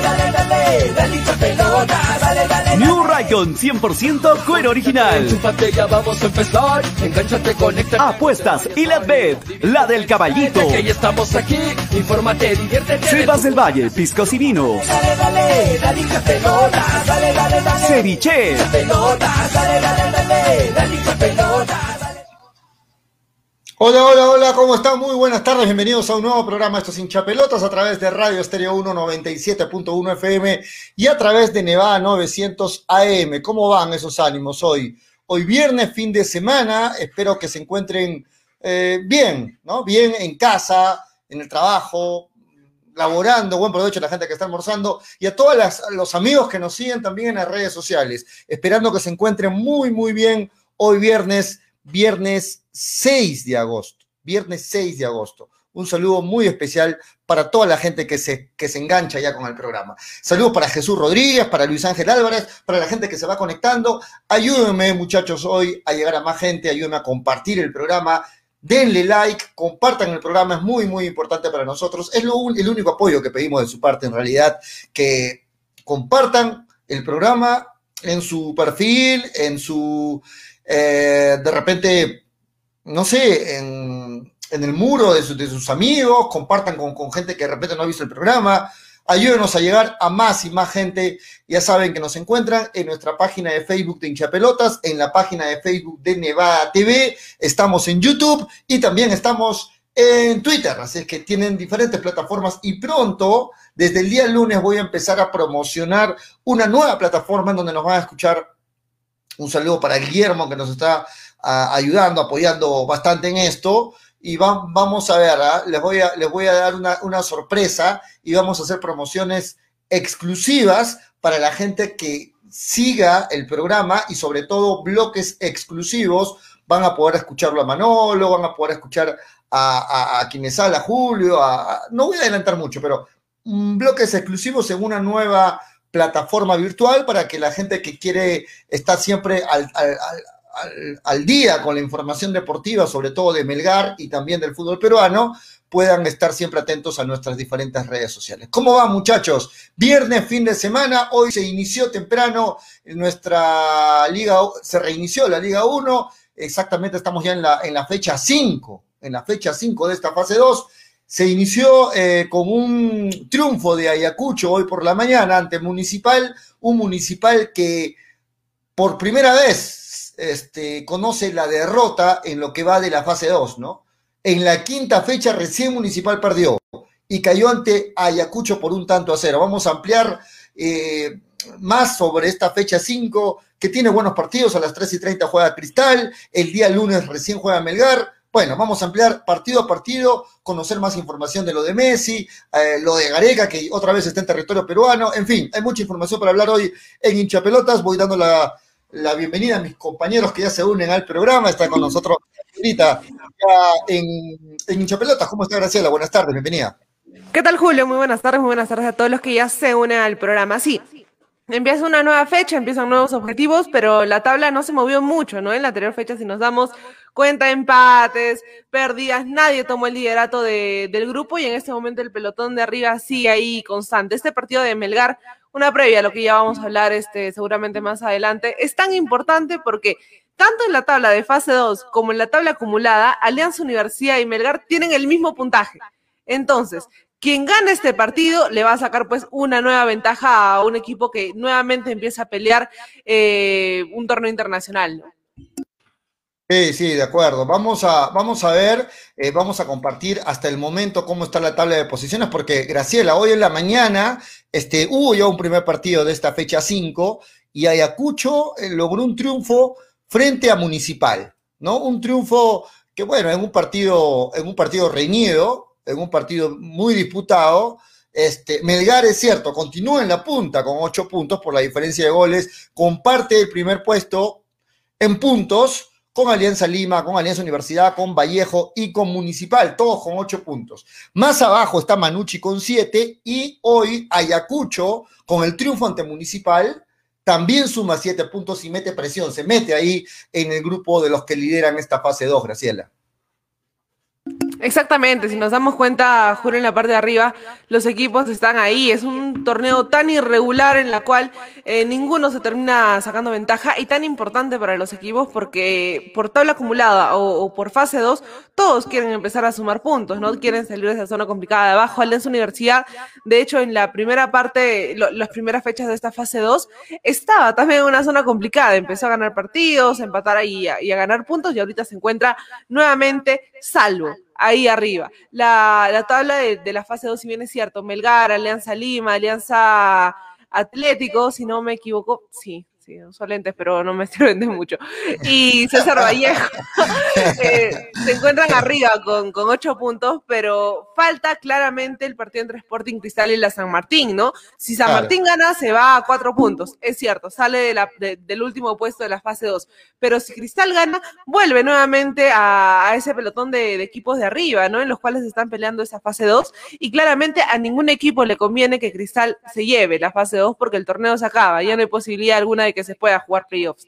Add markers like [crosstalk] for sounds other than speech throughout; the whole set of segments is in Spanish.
dale, dale, dale, dale hincha pelotas, dale, dale. New Raycon 100% cuero original. Ya vamos a empezar. Engánchate, conéctate. Apuestas y la bet, la del caballito. Que ya estamos aquí. Infórmate, diviértete. Sebas del Valle, piscos y vinos. Dale, dale, dale dale, dale, dale. Ceviche. Pelotas, dale, dale, dale, dale hincha pelotas, dale. Hola, hola, hola, ¿cómo están? Muy buenas tardes, bienvenidos a un nuevo programa Estos hinchapelotas a través de Radio Estéreo 1 97.1 FM y a través de Nevada 900 AM. ¿Cómo van esos ánimos hoy? Hoy viernes, fin de semana, espero que se encuentren eh, bien, ¿no? Bien en casa, en el trabajo, laborando, buen provecho a la gente que está almorzando y a todos los amigos que nos siguen también en las redes sociales, esperando que se encuentren muy, muy bien hoy viernes, viernes 6 de agosto, viernes 6 de agosto. Un saludo muy especial para toda la gente que se, que se engancha ya con el programa. Saludos para Jesús Rodríguez, para Luis Ángel Álvarez, para la gente que se va conectando. Ayúdenme, muchachos, hoy a llegar a más gente, ayúdenme a compartir el programa. Denle like, compartan el programa, es muy, muy importante para nosotros. Es lo, el único apoyo que pedimos de su parte, en realidad, que compartan el programa en su perfil, en su, eh, de repente, no sé, en, el muro de, su- de sus amigos, compartan con, con gente que de repente no ha visto el programa. Ayúdenos a llegar a más y más gente. Ya saben que nos encuentran en nuestra página de Facebook de Hinchapelotas, en la página de Facebook de Nevada TV, estamos en YouTube y también estamos en Twitter. Así es que tienen diferentes plataformas y pronto, desde el día lunes, voy a empezar a promocionar una nueva plataforma en donde nos van a escuchar. Un saludo para Guillermo que nos está ayudando, apoyando bastante en esto. Y va- vamos a ver, ¿ah? les, voy a, les voy a dar una, una sorpresa y vamos a hacer promociones exclusivas para la gente que siga el programa y sobre todo bloques exclusivos. Van a poder escucharlo a Manolo, van a poder escuchar a, a, a quienes habla Julio, a- a- no voy a adelantar mucho, pero mm, bloques exclusivos en una nueva plataforma virtual para que la gente que quiere estar siempre al, al- al- día con la información deportiva, sobre todo de Melgar y también del fútbol peruano, puedan estar siempre atentos a nuestras diferentes redes sociales. ¿Cómo va, muchachos? Viernes, fin de semana, hoy se inició temprano nuestra liga, se reinició la Liga 1, exactamente estamos ya en la, en la fecha 5, en la fecha 5 de esta fase 2. Se inició eh, con un triunfo de Ayacucho hoy por la mañana ante Municipal, un Municipal que por primera vez este, conoce la derrota en lo que va de la fase 2, ¿no? En la quinta fecha recién Municipal perdió y cayó ante Ayacucho por un tanto a cero. Vamos a ampliar eh, más sobre esta fecha 5, que tiene buenos partidos. A las 3 y 30 juega Cristal, el día lunes recién juega Melgar. Bueno, vamos a ampliar partido a partido, conocer más información de lo de Messi, eh, lo de Gareca, que otra vez está en territorio peruano. En fin, hay mucha información para hablar hoy en Hinchapelotas. Voy dando la, la bienvenida a mis compañeros que ya se unen al programa. Está con nosotros ya en, en Hinchapelotas. ¿Cómo está Graciela? Buenas tardes, bienvenida. ¿Qué tal, Julio? Muy buenas tardes, muy buenas tardes a todos los que ya se unen al programa. Sí, empieza una nueva fecha, empiezan nuevos objetivos, pero la tabla no se movió mucho, ¿no? En la anterior fecha, si nos damos cuenta, empates, pérdidas, nadie tomó el liderato de- del grupo y en este momento el pelotón de arriba sigue ahí constante. Este partido de Melgar, una previa a lo que ya vamos a hablar este, seguramente más adelante, es tan importante porque tanto en la tabla de fase 2 como en la tabla acumulada, Alianza Universidad y Melgar tienen el mismo puntaje. Entonces, quien gane este partido le va a sacar pues una nueva ventaja a un equipo que nuevamente empieza a pelear eh, un torneo internacional. Sí, sí, de acuerdo. Vamos a, vamos a ver, eh, vamos a compartir hasta el momento cómo está la tabla de posiciones, porque Graciela, hoy en la mañana este, hubo ya un primer partido de esta fecha 5 y Ayacucho eh, logró un triunfo frente a Municipal, ¿no? Un triunfo que, bueno, en un partido, en un partido reñido, en un partido muy disputado, Este, Melgar es cierto, continúa en la punta con ocho puntos por la diferencia de goles, comparte el primer puesto en puntos con Alianza Lima, con Alianza Universidad, con Vallejo y con Municipal, todos con ocho puntos. Más abajo está Manucci con siete y hoy Ayacucho, con el triunfo ante Municipal, también suma siete puntos y mete presión, se mete ahí en el grupo de los que lideran esta fase 2, Graciela. Exactamente, si nos damos cuenta, Juro, en la parte de arriba, los equipos están ahí. Es un torneo tan irregular en la cual eh, ninguno se termina sacando ventaja y tan importante para los equipos porque por tabla acumulada o, por fase 2, todos quieren empezar a sumar puntos, ¿no? Quieren salir de esa zona complicada de abajo. Alianza Universidad, de hecho, en la primera parte, las primeras fechas de esta fase 2, estaba también en una zona complicada. Empezó a ganar partidos, a empatar ahí y a ganar puntos y ahorita se encuentra nuevamente salvo ahí arriba. La, tabla de, la fase 2, si bien es cierto, Melgar, Alianza Lima, Alianza Atlético, si no me equivoco, sí, sí, uso lentes, pero no me [laughs] sirven de mucho. Y César Vallejo [laughs] eh, se encuentran arriba con, con, ocho puntos, pero falta claramente el partido entre Sporting Cristal y la San Martín, ¿no? Si San Martín gana, se va a cuatro puntos, es cierto, sale de la, del último puesto de la fase 2, pero si Cristal gana, vuelve nuevamente a, ese pelotón de, de, equipos de arriba, ¿no? En los cuales están peleando esa fase 2, y claramente a ningún equipo le conviene que Cristal se lleve la fase 2 porque el torneo se acaba, ya no hay posibilidad alguna de que se pueda jugar playoffs.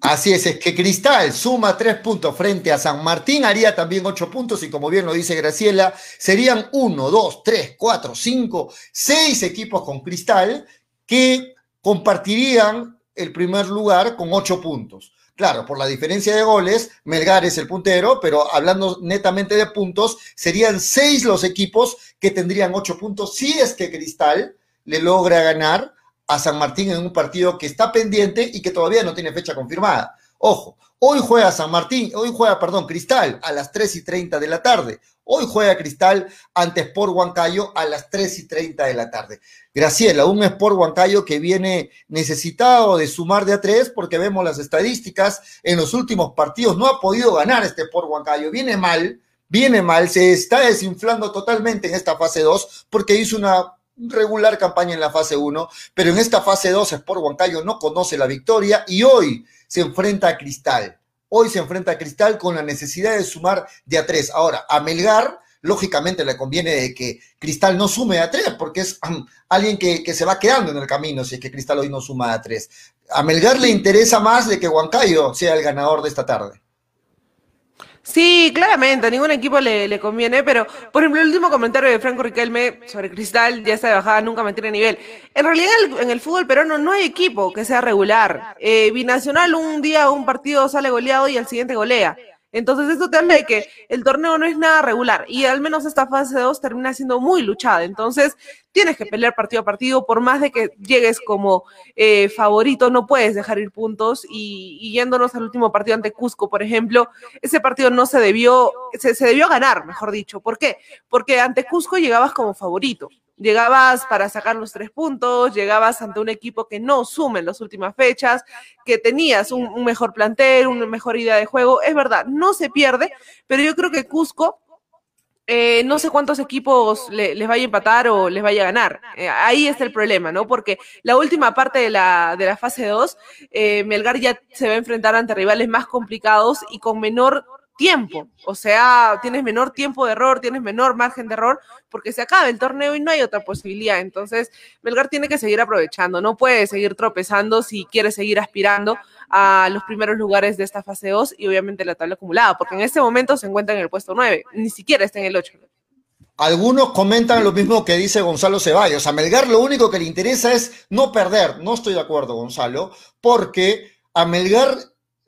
Así es, es que Cristal suma tres puntos frente a San Martín, haría también ocho puntos y como bien lo dice Graciela, serían uno, dos, tres, cuatro, cinco, seis equipos con Cristal que compartirían el primer lugar con ocho puntos. Claro, por la diferencia de goles, Melgar es el puntero, pero hablando netamente de puntos, serían seis los equipos que tendrían ocho puntos si es que Cristal le logra ganar a San Martín en un partido que está pendiente y que todavía no tiene fecha confirmada. Ojo, hoy juega San Martín, hoy juega, perdón, Cristal a las 3 y 30 de la tarde. Hoy juega Cristal ante Sport Huancayo a las 3 y 30 de la tarde. Graciela, un Sport Huancayo que viene necesitado de sumar de a tres porque vemos las estadísticas. En los últimos partidos no ha podido ganar este Sport Huancayo. Viene mal, viene mal, se está desinflando totalmente en esta fase 2 porque hizo una regular campaña en la fase 1, pero en esta fase 2 Sport Huancayo no conoce la victoria y hoy se enfrenta a Cristal. Hoy se enfrenta a Cristal con la necesidad de sumar de a 3. Ahora, a Melgar, lógicamente le conviene de que Cristal no sume a 3, porque es alguien que, que, se va quedando en el camino si es que Cristal hoy no suma a 3. A Melgar le interesa más de que Huancayo sea el ganador de esta tarde. Sí, claramente, a ningún equipo le, conviene, pero por ejemplo, el último comentario de Franco Riquelme sobre Cristal, ya está de bajada, nunca mantiene nivel. En realidad, en el, fútbol peruano no hay equipo que sea regular. Eh, binacional, un día un partido sale goleado y al siguiente golea. Entonces, esto te habla de que el torneo no es nada regular y al menos esta fase 2 termina siendo muy luchada. Entonces, tienes que pelear partido a partido, por más de que llegues como eh, favorito, no puedes dejar ir puntos. Y, yéndonos al último partido ante Cusco, por ejemplo, ese partido no se debió, se, se debió ganar, mejor dicho. ¿Por qué? Porque ante Cusco llegabas como favorito. Llegabas para sacar los tres puntos, llegabas ante un equipo que no sume en las últimas fechas, que tenías un, mejor plantel, una mejor idea de juego. Es verdad, no se pierde, pero yo creo que Cusco eh, no sé cuántos equipos les vaya a empatar o les vaya a ganar. Eh, ahí está el problema, ¿no? Porque la última parte de la, de la fase 2, eh, Melgar ya se va a enfrentar ante rivales más complicados y con menor tiempo. O sea, tienes menor tiempo de error, tienes menor margen de error, porque se acaba el torneo y no hay otra posibilidad. Entonces, Melgar tiene que seguir aprovechando, no puede seguir tropezando si quiere seguir aspirando a los primeros lugares de esta fase 2 y obviamente la tabla acumulada, porque en este momento se encuentra en el puesto 9, ni siquiera está en el 8. Algunos comentan lo mismo que dice Gonzalo Ceballos. A Melgar lo único que le interesa es no perder. No estoy de acuerdo, Gonzalo, porque a Melgar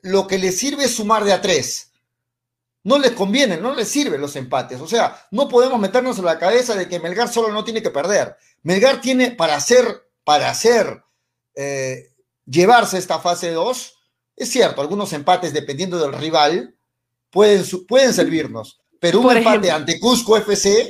lo que le sirve es sumar de a tres no les conviene, no les sirven los empates. O sea, no podemos meternos en la cabeza de que Melgar solo no tiene que perder. Melgar tiene para hacer, para hacer, eh, llevarse esta fase 2, es cierto, algunos empates dependiendo del rival pueden, pueden servirnos, pero un empate ante Cusco FC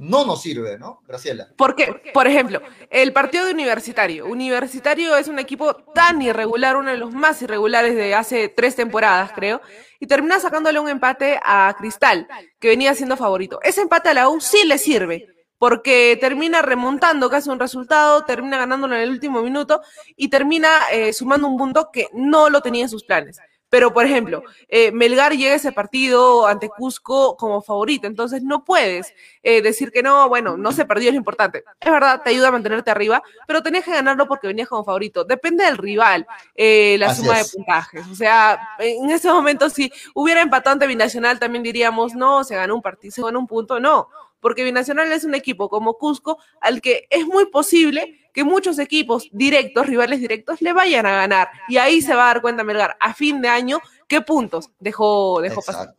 no nos sirve, ¿no, Graciela? Porque, por ejemplo, el partido de Universitario. Universitario es un equipo tan irregular, uno de los más irregulares de hace tres temporadas, creo, y termina sacándole un empate a Cristal, que venía siendo favorito. Ese empate a la U sí le sirve, porque termina remontando casi un resultado, termina ganándolo en el último minuto y termina eh, sumando un punto que no lo tenía en sus planes. Pero, por ejemplo, eh, Melgar llega a ese partido ante Cusco como favorito, entonces no puedes eh, decir que no, bueno, no se perdió, es lo importante. Es verdad, te ayuda a mantenerte arriba, pero tenías que ganarlo porque venías como favorito. Depende del rival, eh, la suma de puntajes. O sea, en ese momento, si hubiera empatado ante Binacional, también diríamos, no, se ganó un partido, se ganó un punto, no porque Binacional es un equipo como Cusco al que es muy posible que muchos equipos directos, rivales directos, le vayan a ganar. Y ahí se va a dar cuenta Melgar a fin de año qué puntos dejó, dejó pasar.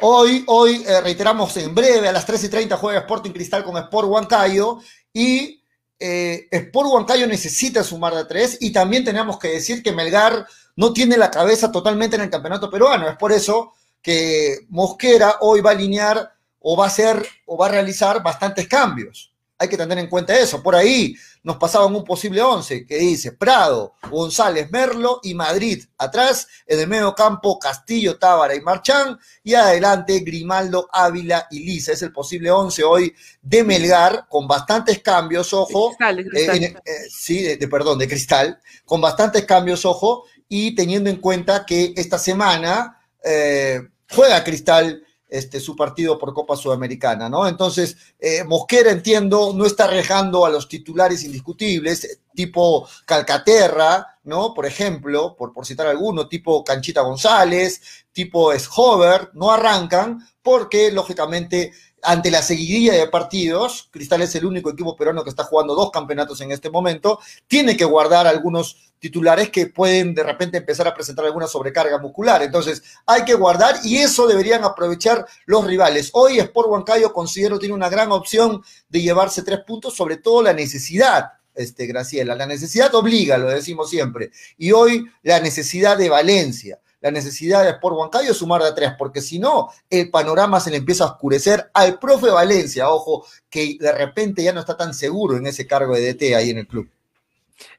Hoy, hoy eh, reiteramos en breve, a las 3 y 30 juega Sporting Cristal con Sport Huancayo y eh, Sport Huancayo necesita sumar de tres y también tenemos que decir que Melgar no tiene la cabeza totalmente en el campeonato peruano. Es por eso que Mosquera hoy va a alinear o va a hacer o va a realizar bastantes cambios. Hay que tener en cuenta eso. Por ahí nos pasaban un posible 11 que dice Prado, González, Merlo y Madrid. Atrás, en el medio campo, Castillo, Tábara y Marchán. Y adelante, Grimaldo, Ávila y Lisa. Es el posible 11 hoy de Melgar, con bastantes cambios, ojo. De cristal, eh, eh, sí, de, perdón, de cristal. Con bastantes cambios, ojo. Y teniendo en cuenta que esta semana eh, juega Cristal este, su partido por Copa Sudamericana, ¿no? Entonces, eh, Mosquera, entiendo, no está rejando a los titulares indiscutibles, tipo Calcaterra, ¿no? Por ejemplo, por, por citar alguno, tipo Canchita González, tipo Schober, no arrancan porque, lógicamente, ante la seguidilla de partidos, Cristal es el único equipo peruano que está jugando dos campeonatos en este momento, tiene que guardar algunos titulares que pueden de repente empezar a presentar alguna sobrecarga muscular. Entonces, hay que guardar y eso deberían aprovechar los rivales. Hoy Sport Huancayo considero tiene una gran opción de llevarse tres puntos, sobre todo la necesidad este, Graciela. La necesidad obliga, lo decimos siempre. Y hoy la necesidad de Valencia la necesidad de Sport Huancayo sumar de tres, porque si no, el panorama se le empieza a oscurecer al profe Valencia, ojo, que de repente ya no está tan seguro en ese cargo de DT ahí en el club.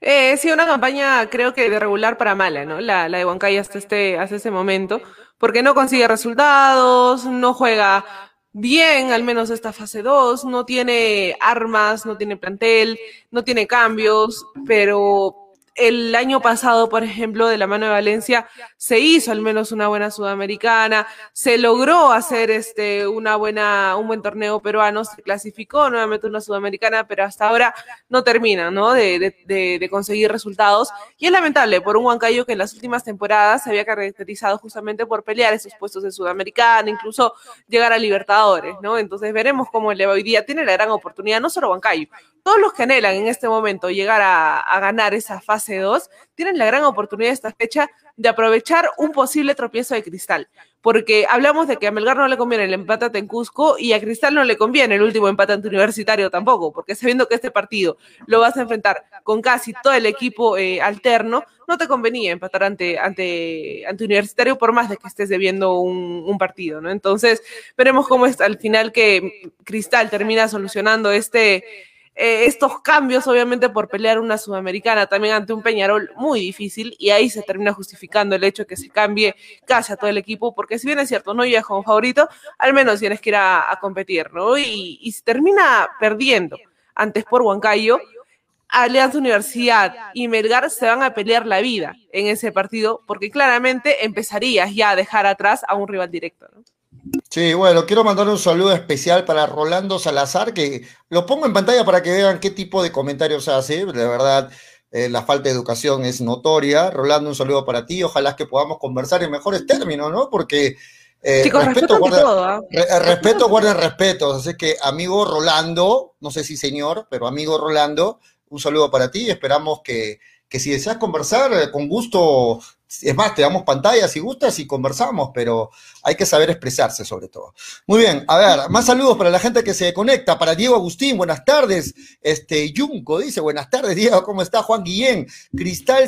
Eh, sí, una campaña creo que de regular para mala, ¿no? La, la de Huancayo hasta este, hasta ese momento, porque no consigue resultados, no juega bien, al menos esta fase 2, no tiene armas, no tiene plantel, no tiene cambios, pero el año pasado, por ejemplo, de la mano de Valencia, se hizo al menos una buena sudamericana, se logró hacer este una buena, un buen torneo peruano, se clasificó nuevamente una sudamericana, pero hasta ahora no termina, ¿no? De, de, de conseguir resultados. Y es lamentable por un Huancayo que en las últimas temporadas se había caracterizado justamente por pelear esos puestos de sudamericana, incluso llegar a Libertadores, ¿no? Entonces veremos cómo le va hoy día. Tiene la gran oportunidad, no solo Huancayo, todos los que anhelan en este momento llegar a, ganar esa fase 2 tienen la gran oportunidad esta fecha de aprovechar un posible tropiezo de Cristal. Porque hablamos de que a Melgar no le conviene el empate en Cusco y a Cristal no le conviene el último empate ante Universitario tampoco, porque sabiendo que este partido lo vas a enfrentar con casi todo el equipo eh, alterno, no te convenía empatar ante, ante, ante Universitario por más de que estés debiendo un partido, ¿no? Entonces, veremos cómo es al final que Cristal termina solucionando este eh, estos cambios, obviamente, por pelear una sudamericana también ante un Peñarol muy difícil, y ahí se termina justificando el hecho de que se cambie casi a todo el equipo, porque si bien es cierto, no llegas como favorito, al menos tienes que ir a, competir, ¿no? Y, y se termina perdiendo antes por Huancayo. Alianza Universidad y Melgar se van a pelear la vida en ese partido, porque claramente empezarías ya a dejar atrás a un rival directo, ¿no? Sí, bueno, quiero mandar un saludo especial para Rolando Salazar, que lo pongo en pantalla para que vean qué tipo de comentarios hace. De verdad, eh, la falta de educación es notoria. Rolando, un saludo para ti. Ojalá que podamos conversar en mejores términos, ¿no? Porque eh, respeto, guarda, todo, ¿ah? respeto guarda respeto. Así que, amigo Rolando, no sé si señor, pero amigo Rolando, un saludo para ti. Esperamos que, que si deseas conversar, eh, con gusto es más, te damos pantalla si gustas y conversamos, pero hay que saber expresarse sobre todo. Muy bien, a ver, más saludos para la gente que se conecta. Para Diego Agustín, buenas tardes. Este, Junco dice, buenas tardes, Diego, ¿cómo está? Juan Guillén, Cristal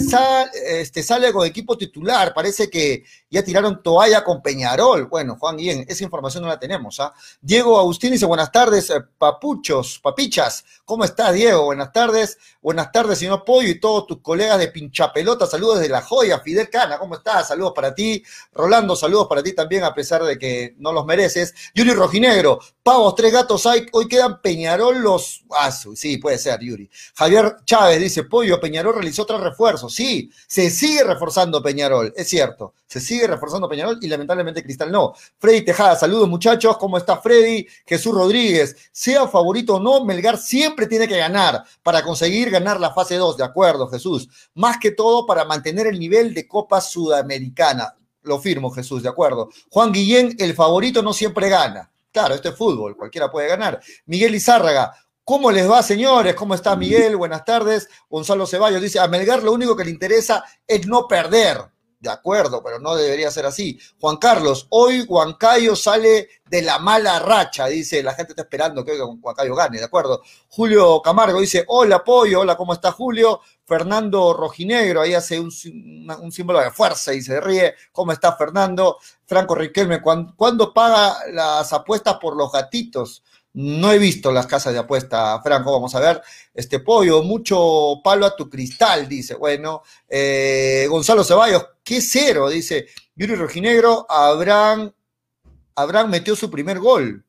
este, sale con equipo titular, parece que, ya tiraron toalla con Peñarol. Bueno, Juan Guillén, esa información no la tenemos. ¿ah? Diego Agustín dice, buenas tardes, eh, papuchos, papichas. ¿Cómo estás, Diego? Buenas tardes. Buenas tardes, señor Pollo y todos tus colegas de pinchapelota. Saludos desde La Joya. Fidel Cana, ¿cómo estás? Saludos para ti. Rolando, saludos para ti también, a pesar de que no los mereces. Yuri Rojinegro, pavos, tres gatos hay. Hoy quedan Peñarol los... Ah, sí, puede ser, Yuri. Javier Chávez dice, Pollo, Peñarol realizó otro refuerzo. Sí, se sigue reforzando Peñarol, es cierto. Se sigue reforzando Peñarol y lamentablemente Cristal no. Freddy Tejada, saludos muchachos, ¿cómo está Freddy? Jesús Rodríguez, sea favorito o no, Melgar siempre tiene que ganar para conseguir ganar la fase 2, de acuerdo, Jesús. Más que todo para mantener el nivel de Copa Sudamericana. Lo firmo, Jesús, de acuerdo. Juan Guillén, el favorito no siempre gana. Claro, esto es fútbol, cualquiera puede ganar. Miguel Izárraga, ¿Cómo les va, señores? ¿Cómo está Miguel? Buenas tardes. Gonzalo Ceballos dice, a Melgar lo único que le interesa es no perder. De acuerdo, pero no debería ser así. Juan Carlos, hoy Huancayo sale de la mala racha, dice, la gente está esperando que Huancayo gane, ¿de acuerdo? Julio Camargo dice, hola Pollo, hola, ¿cómo está Julio? Fernando Rojinegro, ahí hace un, símbolo de fuerza y se ríe. ¿Cómo está Fernando? Franco Riquelme, ¿cuándo, paga las apuestas por los gatitos? No he visto las casas de apuesta, Franco, vamos a ver. Este pollo, mucho palo a tu cristal, dice. Bueno, eh, Gonzalo Ceballos, ¿qué cero? Dice Yuri Rojinegro, Abraham, Abraham metió su primer gol.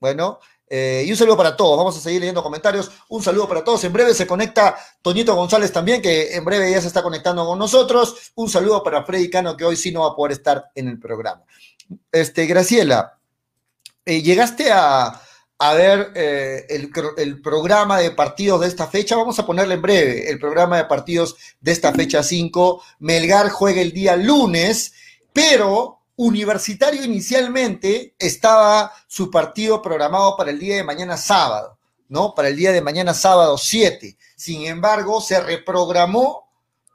Bueno, eh, y un saludo para todos. Vamos a seguir leyendo comentarios. Un saludo para todos. En breve se conecta Toñito González también, que en breve ya se está conectando con nosotros. Un saludo para Freddy Cano, que hoy sí no va a poder estar en el programa. Este, Graciela, eh, ¿Llegaste a, ver eh, el, programa de partidos de esta fecha? Vamos a ponerle en breve el programa de partidos de esta fecha 5. Melgar juega el día lunes, pero Universitario inicialmente estaba su partido programado para el día de mañana sábado, ¿no? Para el día de mañana sábado 7. Sin embargo, se reprogramó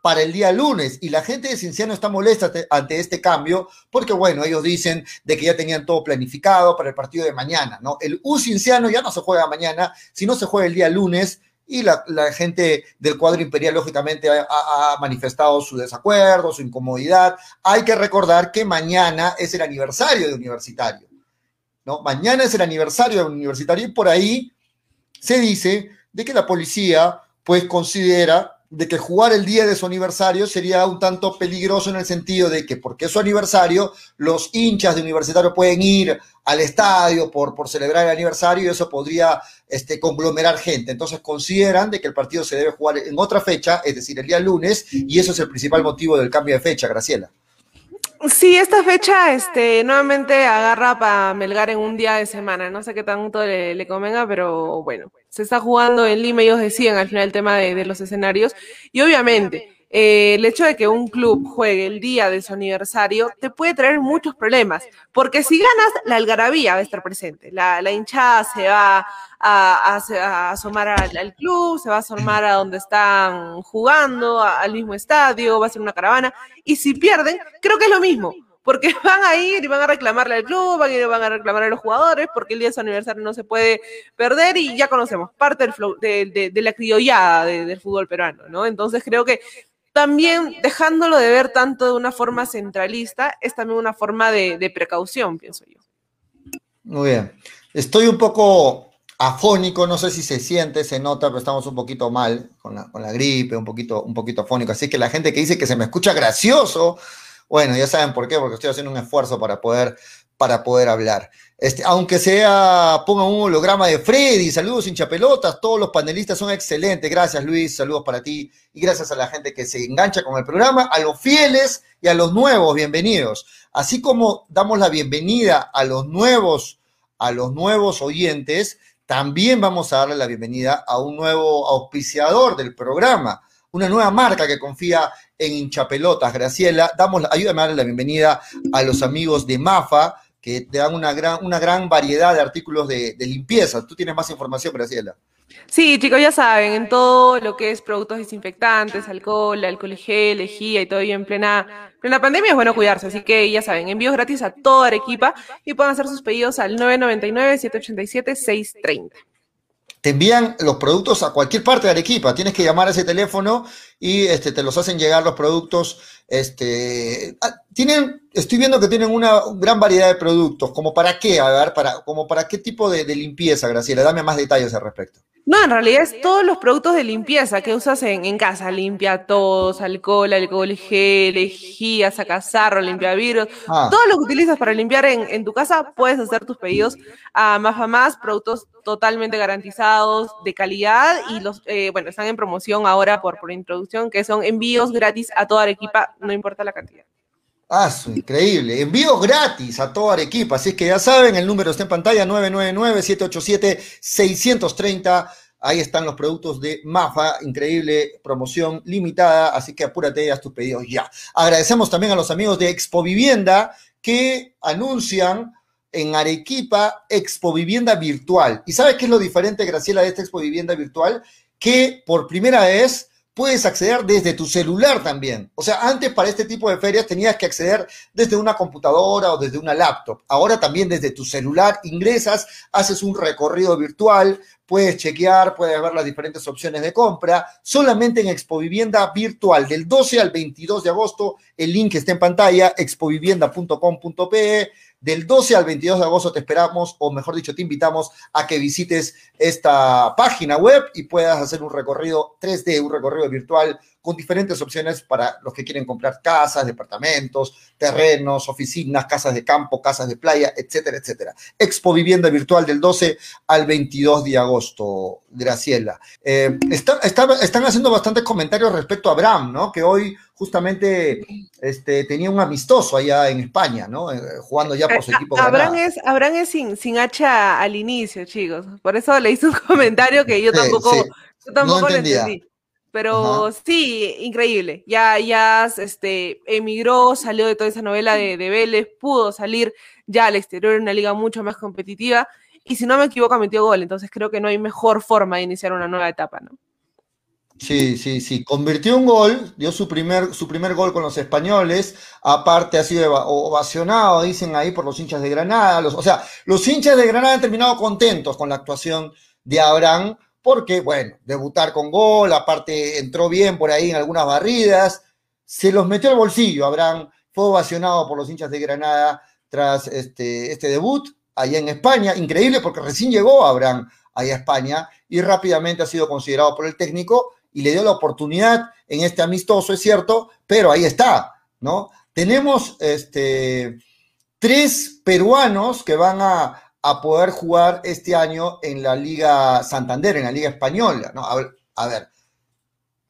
para el día lunes y la gente de Cinciano está molesta ante este cambio porque, bueno, ellos dicen de que ya tenían todo planificado para el partido de mañana, ¿no? El U Cinciano ya no se juega mañana, sino se juega el día lunes y la, gente del cuadro imperial lógicamente ha, manifestado su desacuerdo, su incomodidad. Hay que recordar que mañana es el aniversario de Universitario, ¿no? Mañana es el aniversario de Universitario y por ahí se dice de que la policía pues considera de que jugar el día de su aniversario sería un tanto peligroso en el sentido de que porque es su aniversario, los hinchas de universitario pueden ir al estadio por, por celebrar el aniversario y eso podría este, conglomerar gente. Entonces consideran de que el partido se debe jugar en otra fecha, es decir, el día lunes, y eso es el principal motivo del cambio de fecha, Graciela. Sí, esta fecha este, nuevamente agarra para Melgar en un día de semana. No sé qué tanto le, le convenga, pero bueno, se está jugando en Lima, ellos decían al final el tema de, los escenarios. Y obviamente, eh, el hecho de que un club juegue el día de su aniversario te puede traer muchos problemas, porque si ganas, la algarabía va a estar presente, la, la hinchada se va a, a, asomar al, club, se va a asomar a donde están jugando, al mismo estadio, va a ser una caravana, y si pierden, creo que es lo mismo, porque [laughs] van a ir y van a reclamarle al club, van a ir y van a reclamar a los jugadores, porque el día de su aniversario no se puede perder y ya conocemos parte del de, la criollada del fútbol peruano, ¿no? Entonces creo que también dejándolo de ver tanto de una forma centralista, es también una forma de, precaución, pienso yo. Muy bien. Estoy un poco afónico, no sé si se siente, se nota, pero estamos un poquito mal con la, gripe, un poquito, un poquito afónico. Así que la gente que dice que se me escucha gracioso, bueno, ya saben por qué, porque estoy haciendo un esfuerzo para poder, para poder hablar. Este, aunque sea, ponga un holograma de Freddy, saludos hinchapelotas, todos los panelistas son excelentes, gracias Luis, saludos para ti y gracias a la gente que se engancha con el programa, a los fieles y a los nuevos, bienvenidos. Así como damos la bienvenida a los nuevos, a los nuevos oyentes, también vamos a darle la bienvenida a un nuevo auspiciador del programa, una nueva marca que confía en hinchapelotas, Graciela. Damos, ayúdame a darle la bienvenida a los amigos de Mafa, que te dan una gran, una gran variedad de artículos de, limpieza. Tú tienes más información, Graciela. Sí, chicos, ya saben, en todo lo que es productos desinfectantes, alcohol, alcohol gel, lejía y todo y en plena, plena pandemia es bueno cuidarse. Así que ya saben, envíos gratis a toda Arequipa y pueden hacer sus pedidos al 999-787-630 envían los productos a cualquier parte de Arequipa. Tienes que llamar a ese teléfono y este, te los hacen llegar los productos Este, tienen, estoy viendo que tienen una gran variedad de productos. ¿Como para qué? A ver, para, como para qué tipo de, de limpieza, Graciela. Dame más detalles al respecto. No, en realidad es todos los productos de limpieza que usas en, en casa. Limpia todos, alcohol, alcohol gel, lejía, sacazarro, limpia virus. Ah. Todo lo que utilizas para limpiar en, en tu casa, puedes hacer tus pedidos a más a más, productos totalmente garantizados, de calidad y los, eh, bueno, están en promoción ahora por, por introducción, que son envíos gratis a toda Arequipa, no importa la cantidad. Ah, su increíble. Envíos gratis a toda Arequipa. Así que ya saben, el número está en pantalla, 999-787-630. Ahí están los productos de Mafa, increíble promoción limitada, así que apúrate haz tus pedidos ya. Agradecemos también a los amigos de Expo Vivienda que anuncian en Arequipa Expo Vivienda Virtual. ¿Y sabes qué es lo diferente, Graciela, de esta Expo Vivienda Virtual? Que por primera vez puedes acceder desde tu celular también. O sea, antes para este tipo de ferias tenías que acceder desde una computadora o desde una laptop. Ahora también desde tu celular ingresas, haces un recorrido virtual, puedes chequear, puedes ver las diferentes opciones de compra. Solamente en Expo Vivienda Virtual del 12 al 22 de agosto, el link está en pantalla, expovivienda.com.pe. Del 12 al 22 de agosto te esperamos, o mejor dicho, te invitamos a que visites esta página web y puedas hacer un recorrido 3D, un recorrido virtual con diferentes opciones para los que quieren comprar casas, departamentos, terrenos, oficinas, casas de campo, casas de playa, etcétera, etcétera. Expo Vivienda Virtual del 12 al 22 de agosto, Graciela. Eh, está, está, están haciendo bastantes comentarios respecto a Abraham, ¿no? Que hoy justamente este, tenía un amistoso allá en España, ¿no? Eh, jugando ya por su equipo. Abraham es, Abraham es sin, sin hacha al inicio, chicos. Por eso le hice un comentario que yo tampoco, sí. yo tampoco No lo entendí. Pero sí, increíble. Ya, ya este, emigró, salió de toda esa novela de, de Vélez, pudo salir ya al exterior en una liga mucho más competitiva. Y si no me equivoco, metió gol. Entonces creo que no hay mejor forma de iniciar una nueva etapa, ¿no? Sí, sí, sí. Convirtió un gol, dio su primer, su primer gol con los españoles. Aparte ha sido ovacionado, dicen ahí, por los hinchas de Granada. Los, o sea, los hinchas de Granada han terminado contentos con la actuación de Abraham, porque, bueno, debutar con gol, aparte entró bien por ahí en algunas barridas. Se los metió al bolsillo, Abraham. Fue ovacionado por los hinchas de Granada tras este, este debut allá en España. Increíble porque recién llegó Abraham allá a España y rápidamente ha sido considerado por el técnico y le dio la oportunidad en este amistoso, es cierto, pero ahí está, ¿no? Tenemos este, tres peruanos que van a, a poder jugar este año en la Liga Santander, en la Liga Española, ¿no? A ver,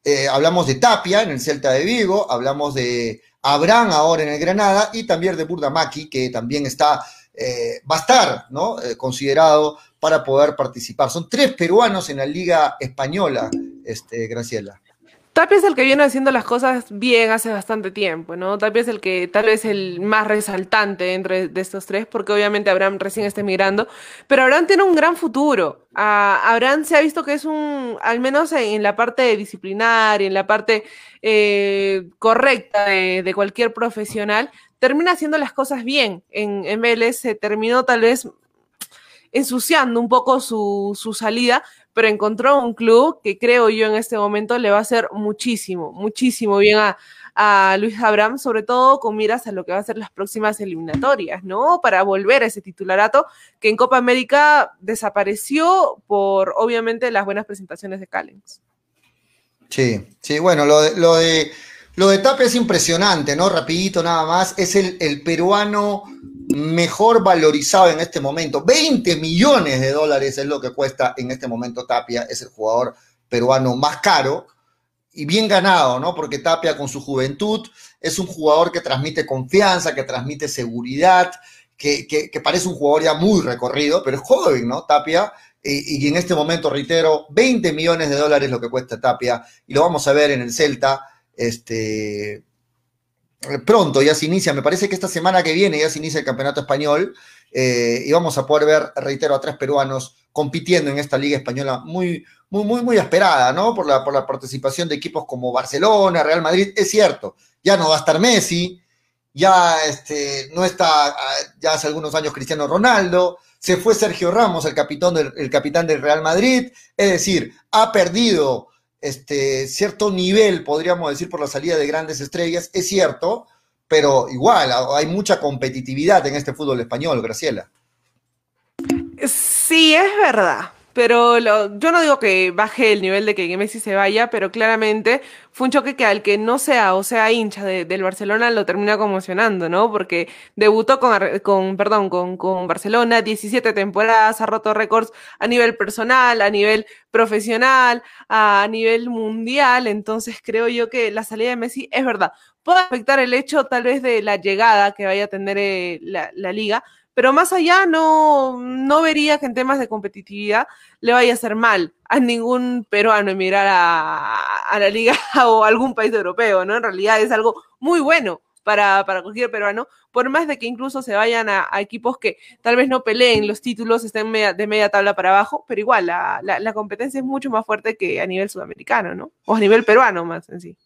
eh, hablamos de Tapia en el Celta de Vigo, hablamos de Abraham ahora en el Granada y también de Burdamaki, que también está, eh, va a estar, ¿no? Eh, considerado para poder participar. Son tres peruanos en la Liga Española, este, Graciela. Tapia es el que viene haciendo las cosas bien hace bastante tiempo, ¿no? Tapia es el que tal vez el más resaltante dentro de, estos tres, porque obviamente Abraham recién está emigrando, pero Abraham tiene un gran futuro. Ah, Abraham se ha visto que es un, al menos en, la parte disciplinaria, en la parte eh, correcta de, de cualquier profesional, termina haciendo las cosas bien. En, en Vélez se terminó tal vez ensuciando un poco su, su salida, pero encontró un club que creo yo en este momento le va a hacer muchísimo, muchísimo bien a, a Luis Abraham, sobre todo con miras a lo que va a ser las próximas eliminatorias, ¿no? Para volver a ese titularato que en Copa América desapareció por, obviamente, las buenas presentaciones de Callens. Sí, sí, bueno, lo de, lo de, lo de Tapia es impresionante, ¿no? Rapidito nada más, es el, el peruano mejor valorizado en este momento. 20 millones de dólares es lo que cuesta en este momento Tapia, es el jugador peruano más caro y bien ganado, ¿no? Porque Tapia con su juventud es un jugador que transmite confianza, que transmite seguridad, que, que, parece un jugador ya muy recorrido, pero es joven, ¿no? Tapia. Y, y en este momento, reitero, 20 millones de dólares lo que cuesta Tapia y lo vamos a ver en el Celta. Este, pronto ya se inicia, me parece que esta semana que viene ya se inicia el campeonato español eh, y vamos a poder ver, reitero, a tres peruanos compitiendo en esta liga española muy, muy, muy, muy esperada, ¿no? Por la, por la participación de equipos como Barcelona, Real Madrid, es cierto, ya no va a estar Messi, ya este, no está, ya hace algunos años Cristiano Ronaldo, se fue Sergio Ramos, el del, el capitán del Real Madrid, es decir, ha perdido este, cierto nivel, podríamos decir, por la salida de grandes estrellas, es cierto, pero igual hay mucha competitividad en este fútbol español, Graciela. Sí, es verdad. Pero yo no digo que baje el nivel de que Messi se vaya, pero claramente fue un choque que al que no sea o sea hincha del Barcelona lo termina conmocionando, ¿no? Porque debutó con, con perdón, con, con Barcelona, 17 temporadas, ha roto récords a nivel personal, a nivel profesional, a nivel mundial. Entonces creo yo que la salida de Messi es verdad. Puede afectar el hecho tal vez de la llegada que vaya a tener eh, la liga, pero más allá no, no vería que en temas de competitividad le vaya a hacer mal a ningún peruano emigrar a, la liga [laughs] o algún país europeo, ¿no? En realidad es algo muy bueno para, para cualquier peruano, por más de que incluso se vayan a, equipos que tal vez no peleen los títulos, estén de media tabla para abajo, pero igual la, la competencia es mucho más fuerte que a nivel sudamericano, ¿no? O a nivel peruano más en sí.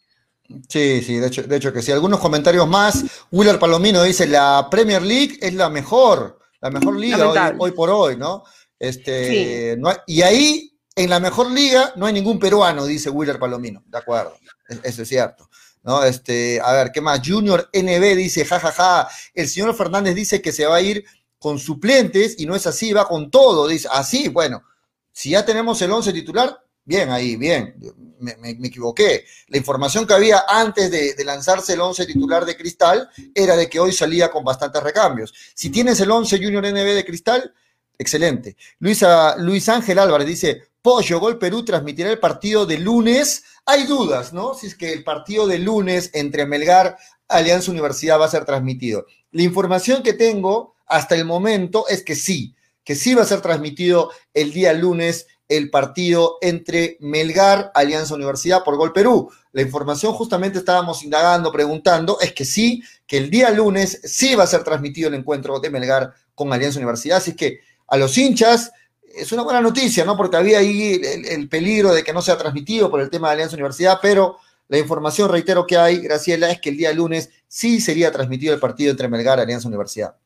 Sí, sí, de hecho, de hecho que sí. Algunos comentarios más. Willer Palomino dice, la Premier League es la mejor, la mejor liga hoy, por hoy, ¿no? Este, y ahí, en la mejor liga, no hay ningún peruano, dice Willer Palomino. De acuerdo, eso es cierto. ¿No? Este, a ver, ¿qué más? Junior NB dice, jajaja, el señor Fernández dice que se va a ir con suplentes y no es así, va con todo. Dice, así, bueno, si ya tenemos el 11 titular, Bien, ahí, bien, me, equivoqué. La información que había antes de, lanzarse el 11 titular de Cristal era de que hoy salía con bastantes recambios. Si tienes el 11 Junior NB de Cristal, excelente. Luisa, Luis Ángel Álvarez dice, Pollo, Gol Perú transmitirá el partido de lunes. Hay dudas, ¿no? Si es que el partido de lunes entre Melgar, Alianza Universidad va a ser transmitido. La información que tengo hasta el momento es que sí, que sí va a ser transmitido el día lunes el partido entre Melgar, Alianza Universidad por Gol Perú. La información justamente estábamos indagando, preguntando, es que sí, que el día lunes sí va a ser transmitido el encuentro de Melgar con Alianza Universidad. Así que a los hinchas es una buena noticia, ¿no? Porque había ahí el, peligro de que no sea transmitido por el tema de Alianza Universidad, pero la información, reitero, que hay, Graciela, es que el día lunes sí sería transmitido el partido entre Melgar y Alianza Universidad.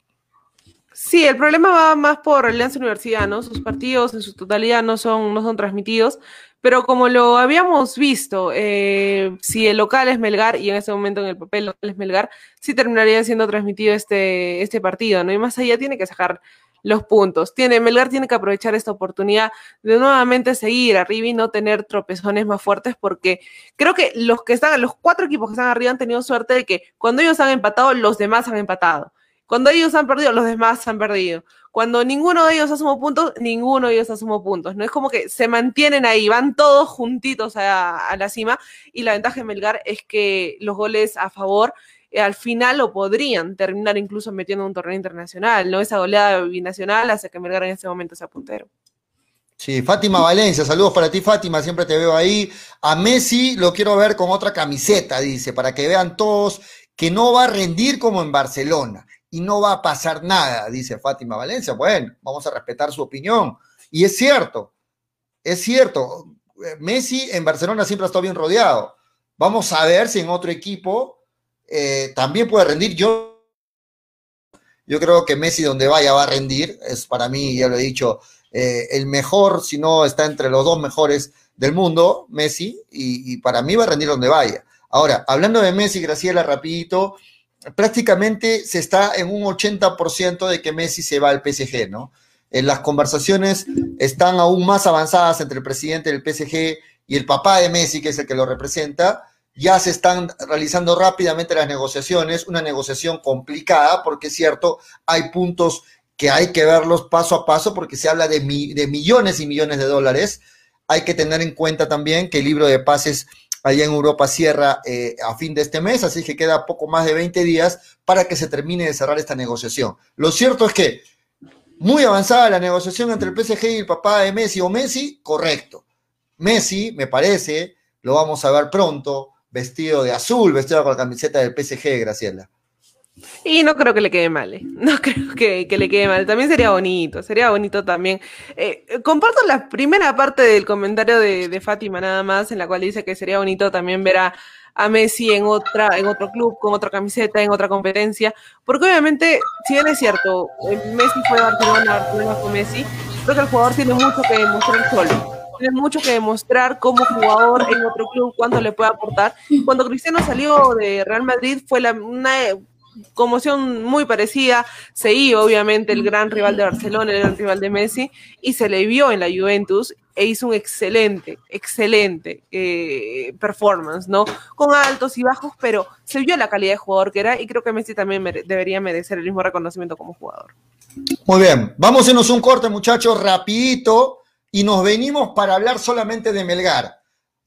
Sí, el problema va más por Alianza Universidad, ¿no? Sus partidos en su totalidad no son, no son transmitidos, pero como lo habíamos visto, eh, si el local es Melgar, y en ese momento en el papel local es Melgar, sí terminaría siendo transmitido este, este partido, ¿no? Y más allá tiene que sacar los puntos. Tiene, Melgar tiene que aprovechar esta oportunidad de nuevamente seguir arriba y no tener tropezones más fuertes, porque creo que los que están, los cuatro equipos que están arriba han tenido suerte de que cuando ellos han empatado, los demás han empatado. Cuando ellos han perdido, los demás han perdido. Cuando ninguno de ellos asumo puntos, ninguno de ellos asumo puntos. No es como que se mantienen ahí, van todos juntitos a, la cima. Y la ventaja de Melgar es que los goles a favor eh, al final lo podrían terminar incluso metiendo un torneo internacional. No esa goleada binacional hace que Melgar en ese momento sea puntero. Sí, Fátima Valencia, saludos para ti, Fátima, siempre te veo ahí. A Messi lo quiero ver con otra camiseta, dice, para que vean todos que no va a rendir como en Barcelona y no va a pasar nada, dice Fátima Valencia. Bueno, vamos a respetar su opinión. Y es cierto, es cierto. Messi en Barcelona siempre ha estado bien rodeado. Vamos a ver si en otro equipo eh, también puede rendir. Yo, yo creo que Messi donde vaya va a rendir. Es para mí, ya lo he dicho, eh, el mejor, si no está entre los dos mejores del mundo, Messi, y, y para mí va a rendir donde vaya. Ahora, hablando de Messi, Graciela, rapidito, prácticamente se está en un 80% de que Messi se va al PSG, ¿no? En las conversaciones están aún más avanzadas entre el presidente del PSG y el papá de Messi, que es el que lo representa. Ya se están realizando rápidamente las negociaciones, una negociación complicada, porque es cierto, hay puntos que hay que verlos paso a paso, porque se habla de, de millones y millones de dólares. Hay que tener en cuenta también que el libro de pases allá en Europa cierra eh, a fin de este mes, así que queda poco más de 20 días para que se termine de cerrar esta negociación. Lo cierto es que muy avanzada la negociación entre el PSG y el papá de Messi o Messi, correcto. Messi, me parece, lo vamos a ver pronto, vestido de azul, vestido con la camiseta del PSG, Graciela. Y no creo que le quede mal, ¿eh? no [laughs] creo que, le quede mal. También sería bonito, sería bonito también. Eh, comparto la primera parte del comentario de, Fátima nada más, en la cual dice que sería bonito también ver a, Messi en otra, en otro club, con otra camiseta, en otra competencia, porque obviamente, si bien es cierto, eh, Messi fue Barcelona, Barcelona fue Messi, creo que el jugador tiene mucho que demostrar solo tiene mucho que demostrar como jugador en otro club, cuánto le puede aportar. Cuando Cristiano salió de Real Madrid fue la, una conmoción muy parecida. Se iba, obviamente, el gran rival de Barcelona, el gran rival de Messi, y se le vio en la Juventus e hizo un excelente, excelente eh, performance, ¿no? Con altos y bajos, pero se vio la calidad de jugador que era y creo que Messi también debería merecer el mismo reconocimiento como jugador. Muy bien, vamos a irnos un corte, muchachos, rapidito, y nos venimos para hablar solamente de Melgar.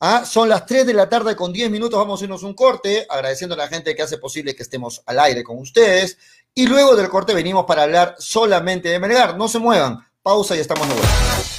¿Ah? Son las 3 de la tarde con 10 minutos, vamos a irnos un corte, agradeciendo a la gente que hace posible que estemos al aire con ustedes. Y luego del corte venimos para hablar solamente de Melgar. No se muevan, pausa y estamos de vuelta.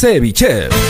Ceviche.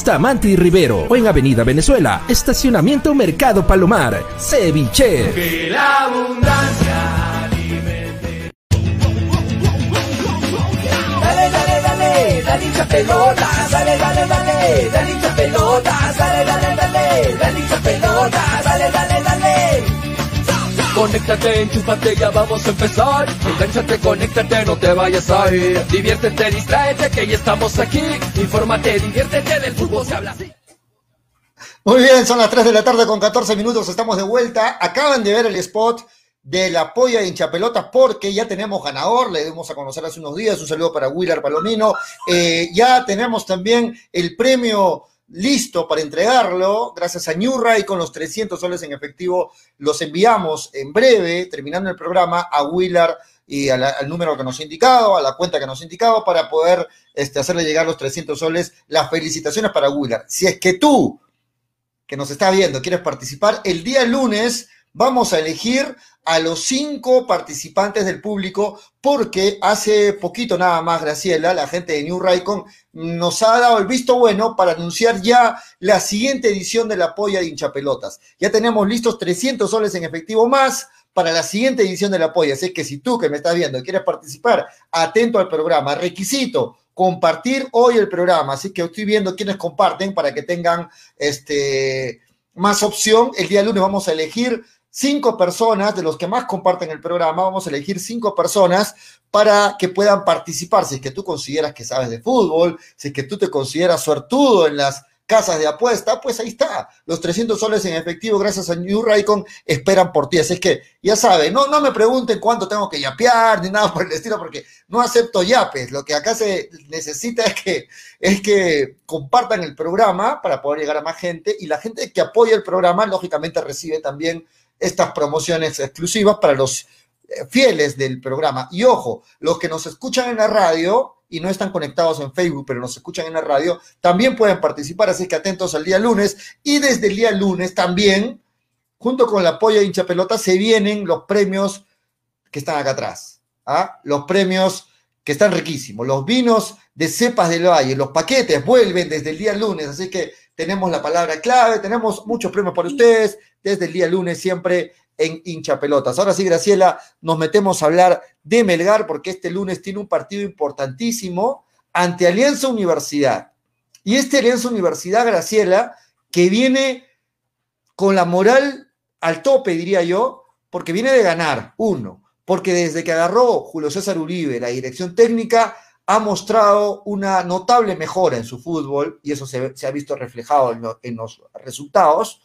Bustamante y Rivero o en Avenida Venezuela, Estacionamiento Mercado Palomar, Ceviche. Que la abundancia alimente. Dale, dale, dale, dale hincha pelota, dale, dale, dale, dale hincha pelota, dale, dale, dale, dale hincha pelota, dale, dale, dale. Conéctate, enchúfate, ya vamos a empezar. Engánchate, conéctate, no te vayas a ir. Diviértete, distráete, que ya estamos aquí. Infórmate, diviértete, del fútbol se habla así. Muy bien, son las 3 de la tarde con 14 minutos, estamos de vuelta. Acaban de ver el spot de la polla de hinchapelotas porque ya tenemos ganador, le dimos a conocer hace unos días, un saludo para Willard Palomino. Eh, ya tenemos también el premio listo para entregarlo, gracias a New Ray con los 300 soles en efectivo, los enviamos en breve, terminando el programa, a Willard y al número que nos ha indicado, a la cuenta que nos ha indicado, para poder este, hacerle llegar los 300 soles. Las felicitaciones para Willard. Si es que tú, que nos está viendo, quieres participar, el día lunes vamos a elegir a los cinco participantes del público porque hace poquito nada más, Graciela, la gente de New Raycon, nos ha dado el visto bueno para anunciar ya la siguiente edición de la polla de hinchapelotas. Ya tenemos listos 300 soles en efectivo más para la siguiente edición de la polla. Así que si tú que me estás viendo quieres participar, atento al programa. Requisito, compartir hoy el programa. Así que estoy viendo quienes comparten para que tengan este, más opción. El día lunes vamos a elegir cinco personas, de los que más comparten el programa, vamos a elegir cinco personas para que puedan participar. Si es que tú consideras que sabes de fútbol, si es que tú te consideras suertudo en las casas de apuesta, pues ahí está. Los 300 soles en efectivo, gracias a New Raycon, esperan por ti. Así es que, ya saben, no, no me pregunten cuánto tengo que yapear ni nada por el estilo, porque no acepto yapes. Lo que acá se necesita es que, es que compartan el programa para poder llegar a más gente y la gente que apoya el programa, lógicamente, recibe también estas promociones exclusivas para los eh, fieles del programa. Y ojo, los que nos escuchan en la radio y no están conectados en Facebook, pero nos escuchan en la radio, también pueden participar, así que atentos al día lunes. Y desde el día lunes también, junto con el apoyo de hincha pelota, se vienen los premios que están acá atrás. ¿ah? Los premios que están riquísimos, los vinos de cepas del valle, los paquetes vuelven desde el día lunes, así que tenemos la palabra clave, tenemos muchos premios para ustedes desde el día lunes siempre en hincha pelotas. Ahora sí, Graciela, nos metemos a hablar de Melgar porque este lunes tiene un partido importantísimo ante Alianza Universidad. Y este Alianza Universidad, Graciela, que viene con la moral al tope, diría yo, porque viene de ganar, uno, porque desde que agarró Julio César Uribe la dirección técnica, ha mostrado una notable mejora en su fútbol y eso se, ha visto reflejado en, los resultados.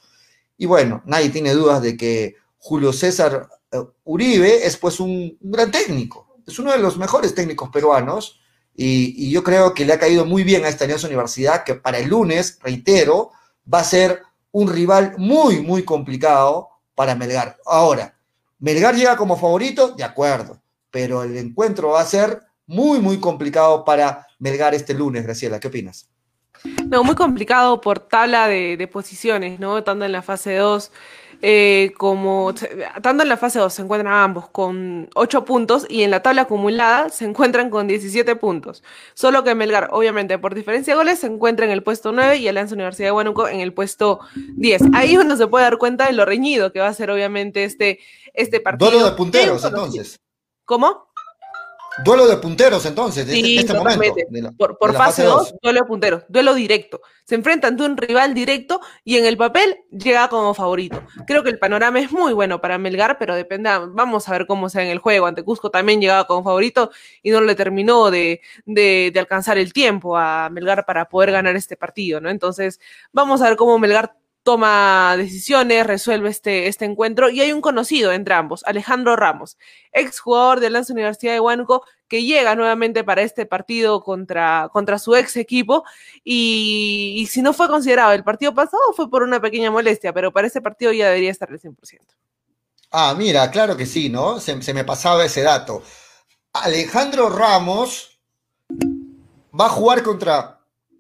Y bueno, nadie tiene dudas de que Julio César eh, Uribe es pues un, gran técnico, es uno de los mejores técnicos peruanos y, yo creo que le ha caído muy bien a esta Universidad que para el lunes, reitero, va a ser un rival muy, muy complicado para Melgar. Ahora, Melgar llega como favorito, de acuerdo, pero el encuentro va a ser muy, muy complicado para Melgar este lunes, Graciela. ¿Qué opinas? No, muy complicado por tabla de, posiciones, ¿no? Tanto en la fase 2 eh, como. Tanto en la fase 2 se encuentran ambos con 8 puntos y en la tabla acumulada se encuentran con 17 puntos. Solo que Melgar, obviamente, por diferencia de goles, se encuentra en el puesto 9 y Alianza Universidad de Huánuco en el puesto 10. Ahí uno se puede dar cuenta de lo reñido que va a ser, obviamente, este, este partido. Duelo de punteros, entonces. ¿Cómo? Duelo de punteros entonces, sí, este momento. por, fase 2, duelo de punteros, duelo directo. Se enfrentan ante un rival directo y en el papel llega como favorito. Creo que el panorama es muy bueno para Melgar, pero depende, vamos a ver cómo sea en el juego. Ante Cusco también llegaba como favorito y no le terminó de, de, de alcanzar el tiempo a Melgar para poder ganar este partido, ¿no? Entonces, vamos a ver cómo Melgar toma decisiones, resuelve este, este encuentro y hay un conocido entre ambos, Alejandro Ramos, ex jugador de Lanza Universidad de Huánuco, que llega nuevamente para este partido contra, contra su ex equipo y, si no fue considerado el partido pasado fue por una pequeña molestia, pero para este partido ya debería estar al 100%. Ah, mira, claro que sí, ¿no? Se, se me pasaba ese dato. Alejandro Ramos va a jugar contra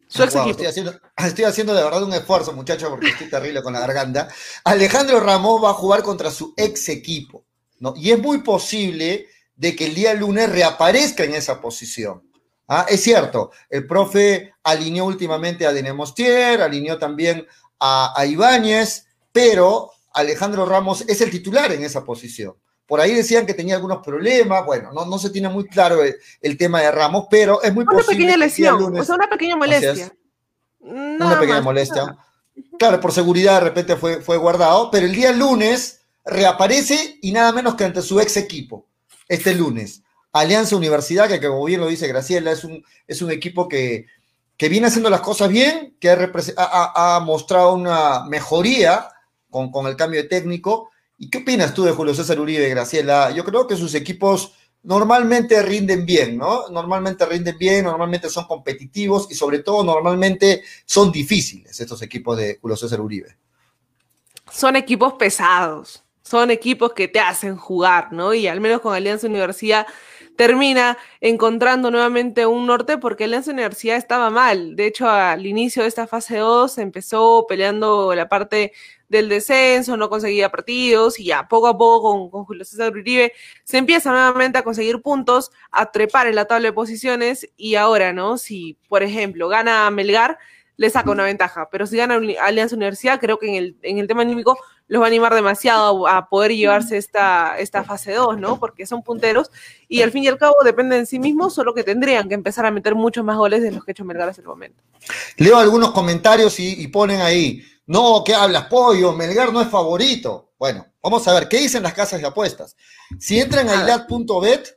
[clears throat] estoy, haciendo, de verdad un esfuerzo, muchachos, porque estoy terrible con la garganta. Alejandro Ramos va a jugar contra su ex equipo, ¿no? Y es muy posible de que el día lunes reaparezca en esa posición. ¿ah? Es cierto, el profe alineó últimamente a Denemostier, alineó también a, a Ibáñez, pero Alejandro Ramos es el titular en esa posición. Por ahí decían que tenía algunos problemas, bueno, no, no se tiene muy claro el, tema de Ramos, pero es muy una posible. Pequeña lesión, o sea, una pequeña molestia. una pequeña molestia. Claro, por seguridad de repente fue, fue guardado, pero el día lunes reaparece y nada menos que ante su ex equipo, este lunes. Alianza Universidad, que como bien lo dice Graciela, es un, es un equipo que, que viene haciendo las cosas bien, que ha, ha, mostrado una mejoría con, con el cambio de técnico ¿Y qué opinas tú de Julio César Uribe, Graciela? Yo creo que sus equipos normalmente rinden bien, ¿no? Normalmente rinden bien, normalmente son competitivos y sobre todo normalmente son difíciles estos equipos de Julio César Uribe. Son equipos pesados, son equipos que te hacen jugar, ¿no? Y al menos con Alianza Universidad termina encontrando nuevamente un norte porque Alianza Universidad estaba mal. De hecho, al inicio de esta fase 2 empezó peleando la parte del descenso, no conseguía partidos y ya poco a poco con, Julio César Uribe se empieza nuevamente a conseguir puntos, a trepar en la tabla de posiciones y ahora, ¿no? Si, por ejemplo, gana Melgar, le saca una ventaja, pero si gana Alianza Universidad, creo que en el, en el tema anímico los va a animar demasiado a, poder llevarse esta, esta fase 2, ¿no? Porque son punteros y al fin y al cabo dependen de sí mismos, solo que tendrían que empezar a meter muchos más goles de los que ha hecho Melgar hasta el momento. Leo algunos comentarios y, ponen ahí, no, ¿qué hablas, pollo? Melgar no es favorito. Bueno, vamos a ver, ¿qué dicen las casas de apuestas? Si entran a ilat.bet,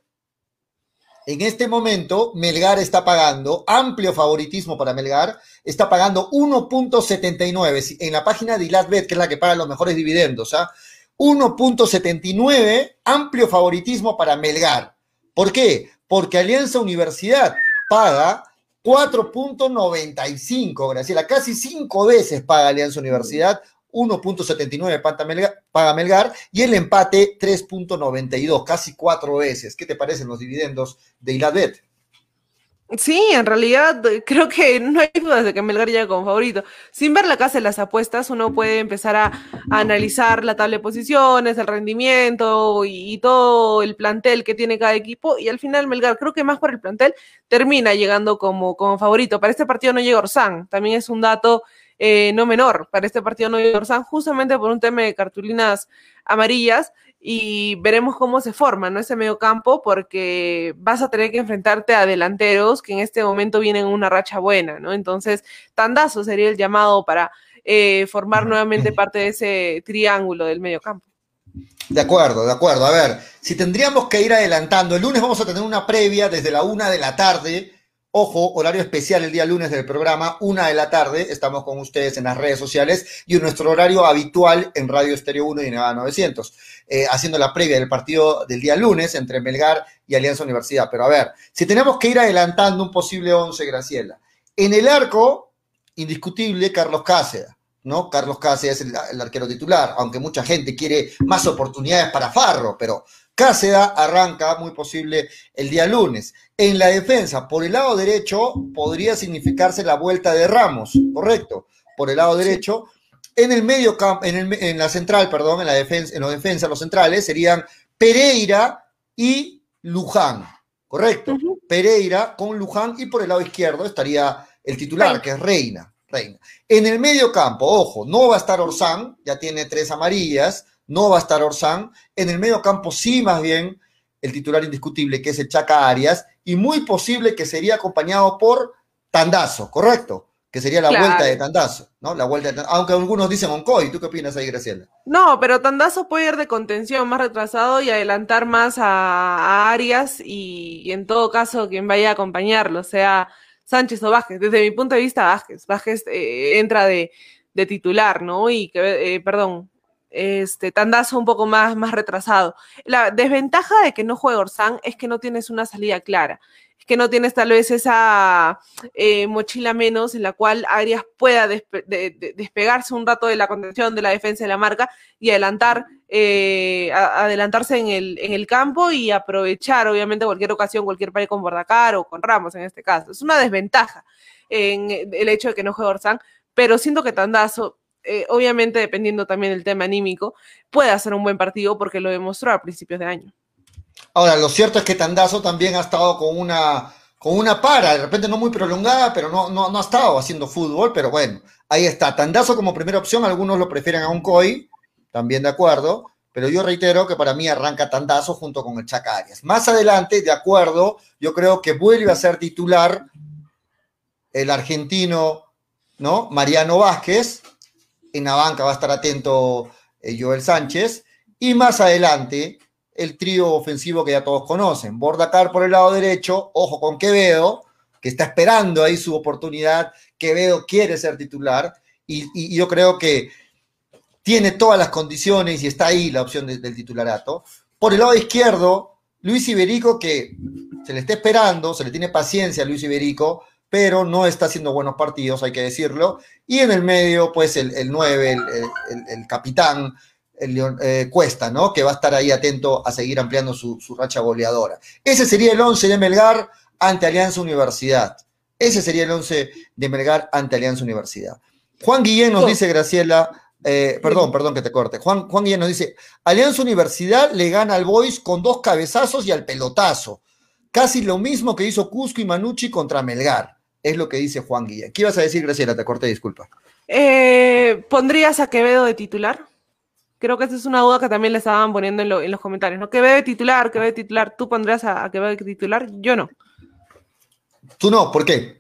en este momento Melgar está pagando, amplio favoritismo para Melgar, está pagando 1.79 en la página de Ilatbet, que es la que paga los mejores dividendos. ¿ah? 1.79, amplio favoritismo para Melgar. ¿Por qué? Porque Alianza Universidad paga 4.95, Graciela, casi cinco veces paga Alianza Universidad, 1.79 paga Melgar y el empate 3.92, casi cuatro veces. ¿Qué te parecen los dividendos de Ilatbet? Sí, en realidad creo que no hay dudas de que Melgar llega como favorito. Sin ver la casa de las apuestas, uno puede empezar a, analizar la tabla de posiciones, el rendimiento y, todo el plantel que tiene cada equipo. Y al final Melgar, creo que más por el plantel, termina llegando como, como favorito. Para este partido no llega Orsán, también es un dato eh, no menor. Para este partido no llega Orsán, justamente por un tema de cartulinas amarillas y veremos cómo se forma ¿no? ese medio campo porque vas a tener que enfrentarte a delanteros que en este momento vienen en una racha buena, ¿no? Entonces, Tandazo sería el llamado para eh, formar nuevamente parte de ese triángulo del medio campo. De acuerdo, de acuerdo. A ver, si tendríamos que ir adelantando, el lunes vamos a tener una previa desde la una de la tarde Ojo, horario especial el día lunes del programa, una de la tarde. Estamos con ustedes en las redes sociales y en nuestro horario habitual en Radio Estéreo 1 y Nevada 900, eh, haciendo la previa del partido del día lunes entre Melgar y Alianza Universidad. Pero a ver, si tenemos que ir adelantando un posible 11, Graciela. En el arco, indiscutible, Carlos Cáceres. ¿no? Carlos Cáceres es el, el, arquero titular, aunque mucha gente quiere más oportunidades para Farro, pero Cáceda arranca muy posible el día lunes. En la defensa, por el lado derecho, podría significarse la vuelta de Ramos, correcto, por el lado derecho. En el medio campo, en, la central, perdón, en la defensa, en la defensa, los centrales serían Pereira y Luján, correcto. Pereira con Luján y por el lado izquierdo estaría el titular, que es Reina. Reina. En el medio campo, ojo, no va a estar Orsán, ya tiene tres amarillas, no va a estar Orsán. En el medio campo sí, más bien, el titular indiscutible, que es el Chaca Arias, y muy posible que sería acompañado por Tandazo, ¿correcto? Que sería la vuelta de Tandazo, ¿no? La vuelta de aunque algunos dicen Oncoy, ¿tú qué opinas ahí, Graciela? No, pero Tandazo puede ir de contención más retrasado y adelantar más a, Arias y, en todo caso quien vaya a acompañarlo, sea Sánchez o Vázquez. Desde mi punto de vista, Vázquez. Vázquez eh, entra de, titular, ¿no? Y que, eh, perdón, este, tandazo un poco más, más retrasado. La desventaja de que no juegue Orsán es que no tienes una salida clara, es que no tienes tal vez esa eh, mochila menos en la cual Arias pueda despegarse un rato de la contención de la defensa de la marca y adelantar, eh, adelantarse en el, campo y aprovechar obviamente cualquier ocasión, cualquier pared con Bordacar o con Ramos en este caso. Es una desventaja en el hecho de que no juegue Orsán, pero siento que Tandazo eh, obviamente dependiendo también del tema anímico, puede hacer un buen partido porque lo demostró a principios de año. Ahora, lo cierto es que Tandazo también ha estado con una, con una para, de repente no muy prolongada, pero no, no, ha estado haciendo fútbol, pero bueno, ahí está. Tandazo como primera opción, algunos lo prefieren a un COI, también de acuerdo, pero yo reitero que para mí arranca Tandazo junto con el Chaca Arias. Más adelante, de acuerdo, yo creo que vuelve a ser titular el argentino, ¿no? Mariano Vázquez, en la banca va a estar atento eh, Joel Sánchez. Y más adelante, el trío ofensivo que ya todos conocen. Bordacar por el lado derecho, ojo con Quevedo, que está esperando ahí su oportunidad. Quevedo quiere ser titular y, yo creo que tiene todas las condiciones y está ahí la opción del titularato. Por el lado izquierdo, Luis Iberico, que se le está esperando, se le tiene paciencia a Luis Iberico, pero no está haciendo buenos partidos, hay que decirlo. Y en el medio, pues el, el 9, el, capitán, eh, Cuesta, ¿no? Que va a estar ahí atento a seguir ampliando su, racha goleadora. Ese sería el 11 de Melgar ante Alianza Universidad. Ese sería el 11 de Melgar ante Alianza Universidad. Juan Guillén nos dice, Graciela, eh, perdón, perdón que te corte. Juan, Juan Guillén nos dice, Alianza Universidad le gana al Boys con dos cabezazos y al pelotazo. Casi lo mismo que hizo Cusco y Manucci contra Melgar. Es lo que dice Juan Guillén. ¿Qué ibas a decir, Graciela? Te corté, disculpa. Eh, ¿Pondrías a Quevedo de titular? Creo que esa es una duda que también le estaban poniendo en, los comentarios. ¿no? Quevedo de titular, Quevedo de titular. ¿Tú pondrías a, a Quevedo de titular? Yo no. ¿Tú no? ¿Por qué?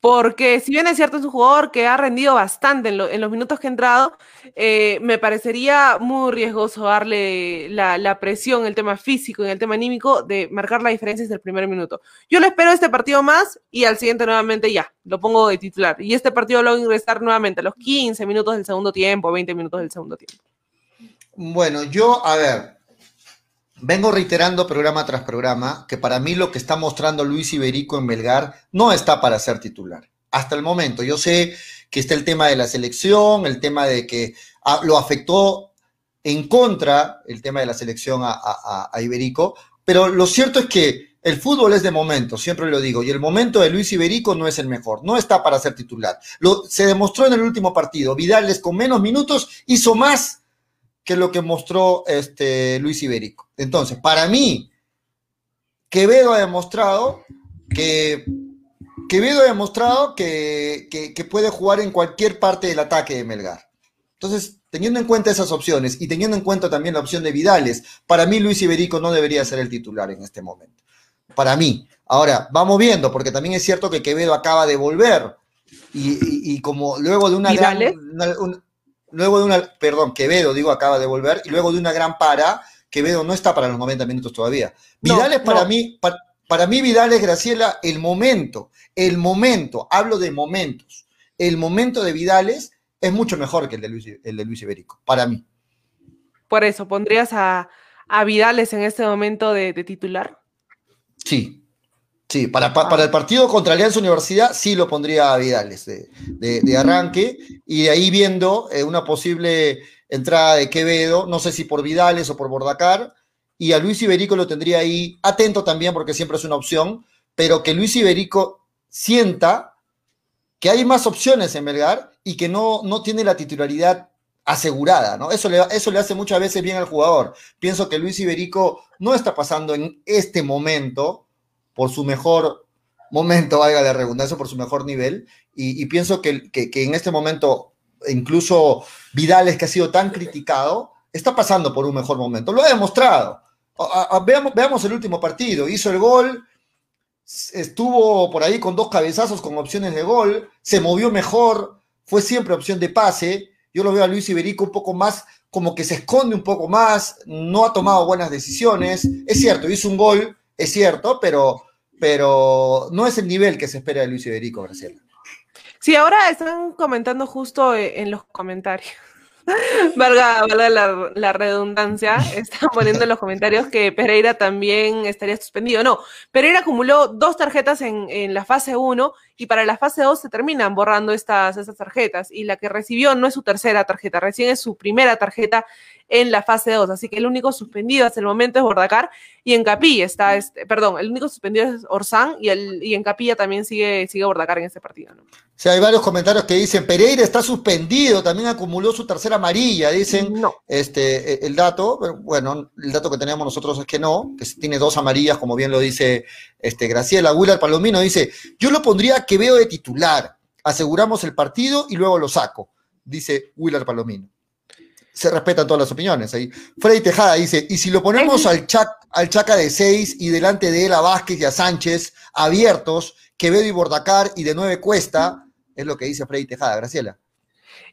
Porque si bien es cierto es un jugador que ha rendido bastante en, los minutos que ha entrado, eh, me parecería muy riesgoso darle la, presión, el tema físico y el tema anímico de marcar la diferencia desde el primer minuto. Yo le espero este partido más y al siguiente nuevamente ya, lo pongo de titular. Y este partido lo voy a ingresar nuevamente a los 15 minutos del segundo tiempo, 20 minutos del segundo tiempo. Bueno, yo, a ver, Vengo reiterando programa tras programa que para mí lo que está mostrando Luis Iberico en Belgar no está para ser titular. Hasta el momento. Yo sé que está el tema de la selección, el tema de que ah, lo afectó en contra el tema de la selección a, Iberico, pero lo cierto es que el fútbol es de momento, siempre lo digo, y el momento de Luis Iberico no es el mejor, no está para ser titular. Lo, se demostró en el último partido, Vidales con menos minutos hizo más que lo que mostró este Luis Iberico. Entonces, para mí, Quevedo ha demostrado que Quevedo ha demostrado que, que, puede jugar en cualquier parte del ataque de Melgar. Entonces, teniendo en cuenta esas opciones y teniendo en cuenta también la opción de Vidales, para mí Luis Iberico no debería ser el titular en este momento. Para mí. Ahora, vamos viendo, porque también es cierto que Quevedo acaba de volver. Y, como luego de una gran luego de una, perdón, Quevedo, digo, acaba de volver, y luego de una gran para, Quevedo no está para los 90 minutos todavía. Vidal es para mí, para, mí Vidal es, Graciela, el momento, el momento, hablo de momentos, el momento de Vidales es mucho mejor que el de Luis, el de Luis Iberico, para mí. Por eso, ¿pondrías a, a Vidales en este momento de, de titular? Sí, Sí, para, para, el partido contra Alianza Universidad sí lo pondría a Vidales de, arranque y de ahí viendo eh, una posible entrada de Quevedo, no sé si por Vidales o por Bordacar, y a Luis Iberico lo tendría ahí atento también porque siempre es una opción, pero que Luis Iberico sienta que hay más opciones en Melgar y que no, no tiene la titularidad asegurada, ¿no? Eso le, eso le hace muchas veces bien al jugador. Pienso que Luis Iberico no está pasando en este momento por su mejor momento, valga la redundancia, por su mejor nivel. Y, pienso que, en este momento, incluso Vidales, que ha sido tan criticado, está pasando por un mejor momento. Lo ha demostrado. veamos, veamos el último partido. Hizo el gol, estuvo por ahí con dos cabezazos con opciones de gol, se movió mejor, fue siempre opción de pase. Yo lo veo a Luis Iberico un poco más, como que se esconde un poco más, no ha tomado buenas decisiones. Es cierto, hizo un gol, es cierto, pero, pero no es el nivel que se espera de Luis Iberico, Graciela. Sí, ahora están comentando justo eh, en los comentarios. [laughs] valga, la, redundancia, están poniendo en los comentarios que Pereira también estaría suspendido. No, Pereira acumuló dos tarjetas en, la fase 1 y para la fase 2 se terminan borrando estas, estas tarjetas y la que recibió no es su tercera tarjeta, recién es su primera tarjeta en la fase 2. Así que el único suspendido hasta el momento es Bordacar y en Capilla está, este, perdón, el único suspendido es Orsán y, el, y en Capilla también sigue, sigue Bordacar en este partido. ¿no? Sí, hay varios comentarios que dicen, Pereira está suspendido, también acumuló su tercera amarilla, dicen no. este, e, el dato, bueno, el dato que teníamos nosotros es que no, que tiene dos amarillas, como bien lo dice este, Graciela. Willard Palomino dice, yo lo pondría que veo de titular, aseguramos el partido y luego lo saco, dice Willard Palomino se respetan todas las opiniones ahí. Freddy Tejada dice, y si lo ponemos al, al Chaca de 6 y delante de él a Vázquez y a Sánchez abiertos, Quevedo y Bordacar y de 9 Cuesta, es lo que dice Freddy Tejada. Graciela.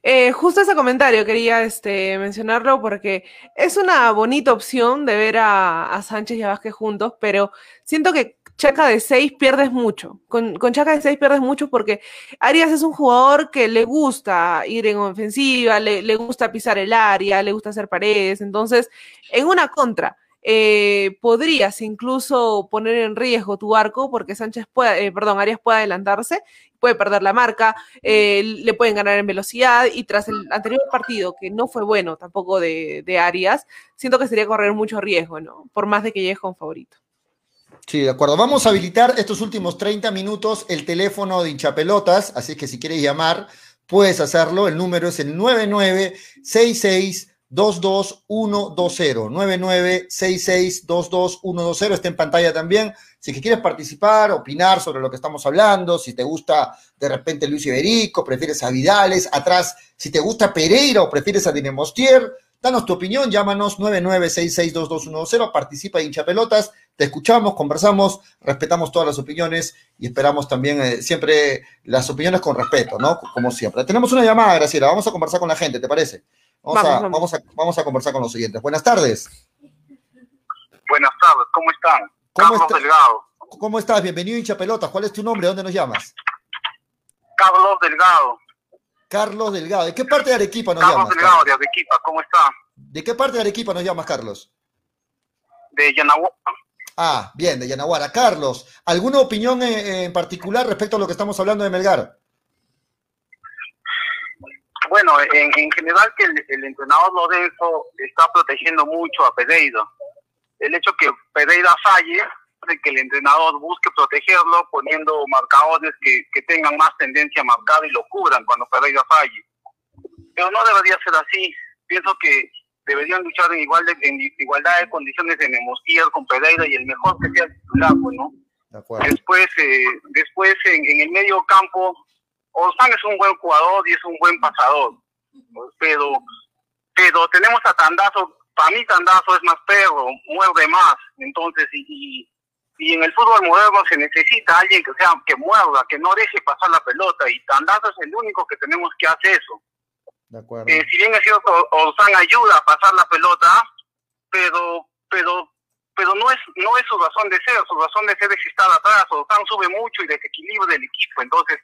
Eh, justo ese comentario quería este, mencionarlo porque es una bonita opción de ver a, a Sánchez y a Vázquez juntos, pero siento que Chaca de 6 pierdes mucho. Con, Chaca de 6 pierdes mucho porque Arias es un jugador que le gusta ir en ofensiva, le, le gusta pisar el área, le gusta hacer paredes. Entonces, en una contra, eh, podrías incluso poner en riesgo tu arco porque Sánchez puede, eh, perdón, Arias puede adelantarse, puede perder la marca, eh, le pueden ganar en velocidad y tras el anterior partido, que no fue bueno tampoco de, de Arias, siento que sería correr mucho riesgo, ¿no? Por más de que llegue con favorito. Sí, de acuerdo. Vamos a habilitar estos últimos 30 minutos el teléfono de hinchapelotas, así que si quieres llamar, puedes hacerlo. El número es el 9966 22120 9966222120 está en pantalla también. Si quieres participar, opinar sobre lo que estamos hablando, si te gusta de repente Luis Iberico, prefieres a Vidales, atrás, si te gusta Pereira o prefieres a Dinemostier, danos tu opinión, llámanos 99662210, participa en hincha pelotas, te escuchamos, conversamos, respetamos todas las opiniones y esperamos también eh, siempre las opiniones con respeto, ¿no? Como siempre. Tenemos una llamada, Graciela, vamos a conversar con la gente, ¿te parece? Vamos, Vamos, a, vamos. vamos a- vamos a conversar con los siguientes. Buenas tardes. Buenas tardes, ¿cómo están? ¿Cómo Carlos está? Delgado. ¿Cómo estás? Bienvenido hincha pelotas. ¿Cuál es tu nombre? ¿Dónde nos llamas? Carlos Delgado. Carlos Delgado. ¿De qué parte de Arequipa nos Carlos llamas? Delgado Carlos? de Arequipa, ¿cómo está? ¿De qué parte de Arequipa nos llamas, Carlos? De Yanahuaca. Ah, bien, de Yanaguara. Carlos, ¿alguna opinión en, en particular respecto a lo que estamos hablando de Melgar? Bueno, en, en general que el, el entrenador Lorenzo está protegiendo mucho a Pereira. El hecho que Pereira falle hace que el entrenador busque protegerlo poniendo marcadores que, que tengan más tendencia a marcar y lo cubran cuando Pereira falle. Pero no debería ser así. Pienso que deberían luchar en, igual de, en igualdad de condiciones en Emostier con Pereira y el mejor que sea el titular, pues, ¿no? De acuerdo. Después, eh, después en, en el medio campo, Orsán es un buen jugador y es un buen pasador, pero, pero tenemos a Tandazo, para mí Tandazo es más perro, muerde más, entonces, y, y, y en el fútbol moderno se necesita alguien que sea que muerda, que no deje pasar la pelota, y Tandazo es el único que tenemos que hacer eso. De acuerdo. Eh, si bien es cierto, Orsán ayuda a pasar la pelota, pero, pero, pero no es, no es su razón de ser, su razón de ser es estar atrás, Orsán sube mucho y desequilibra el equipo, entonces,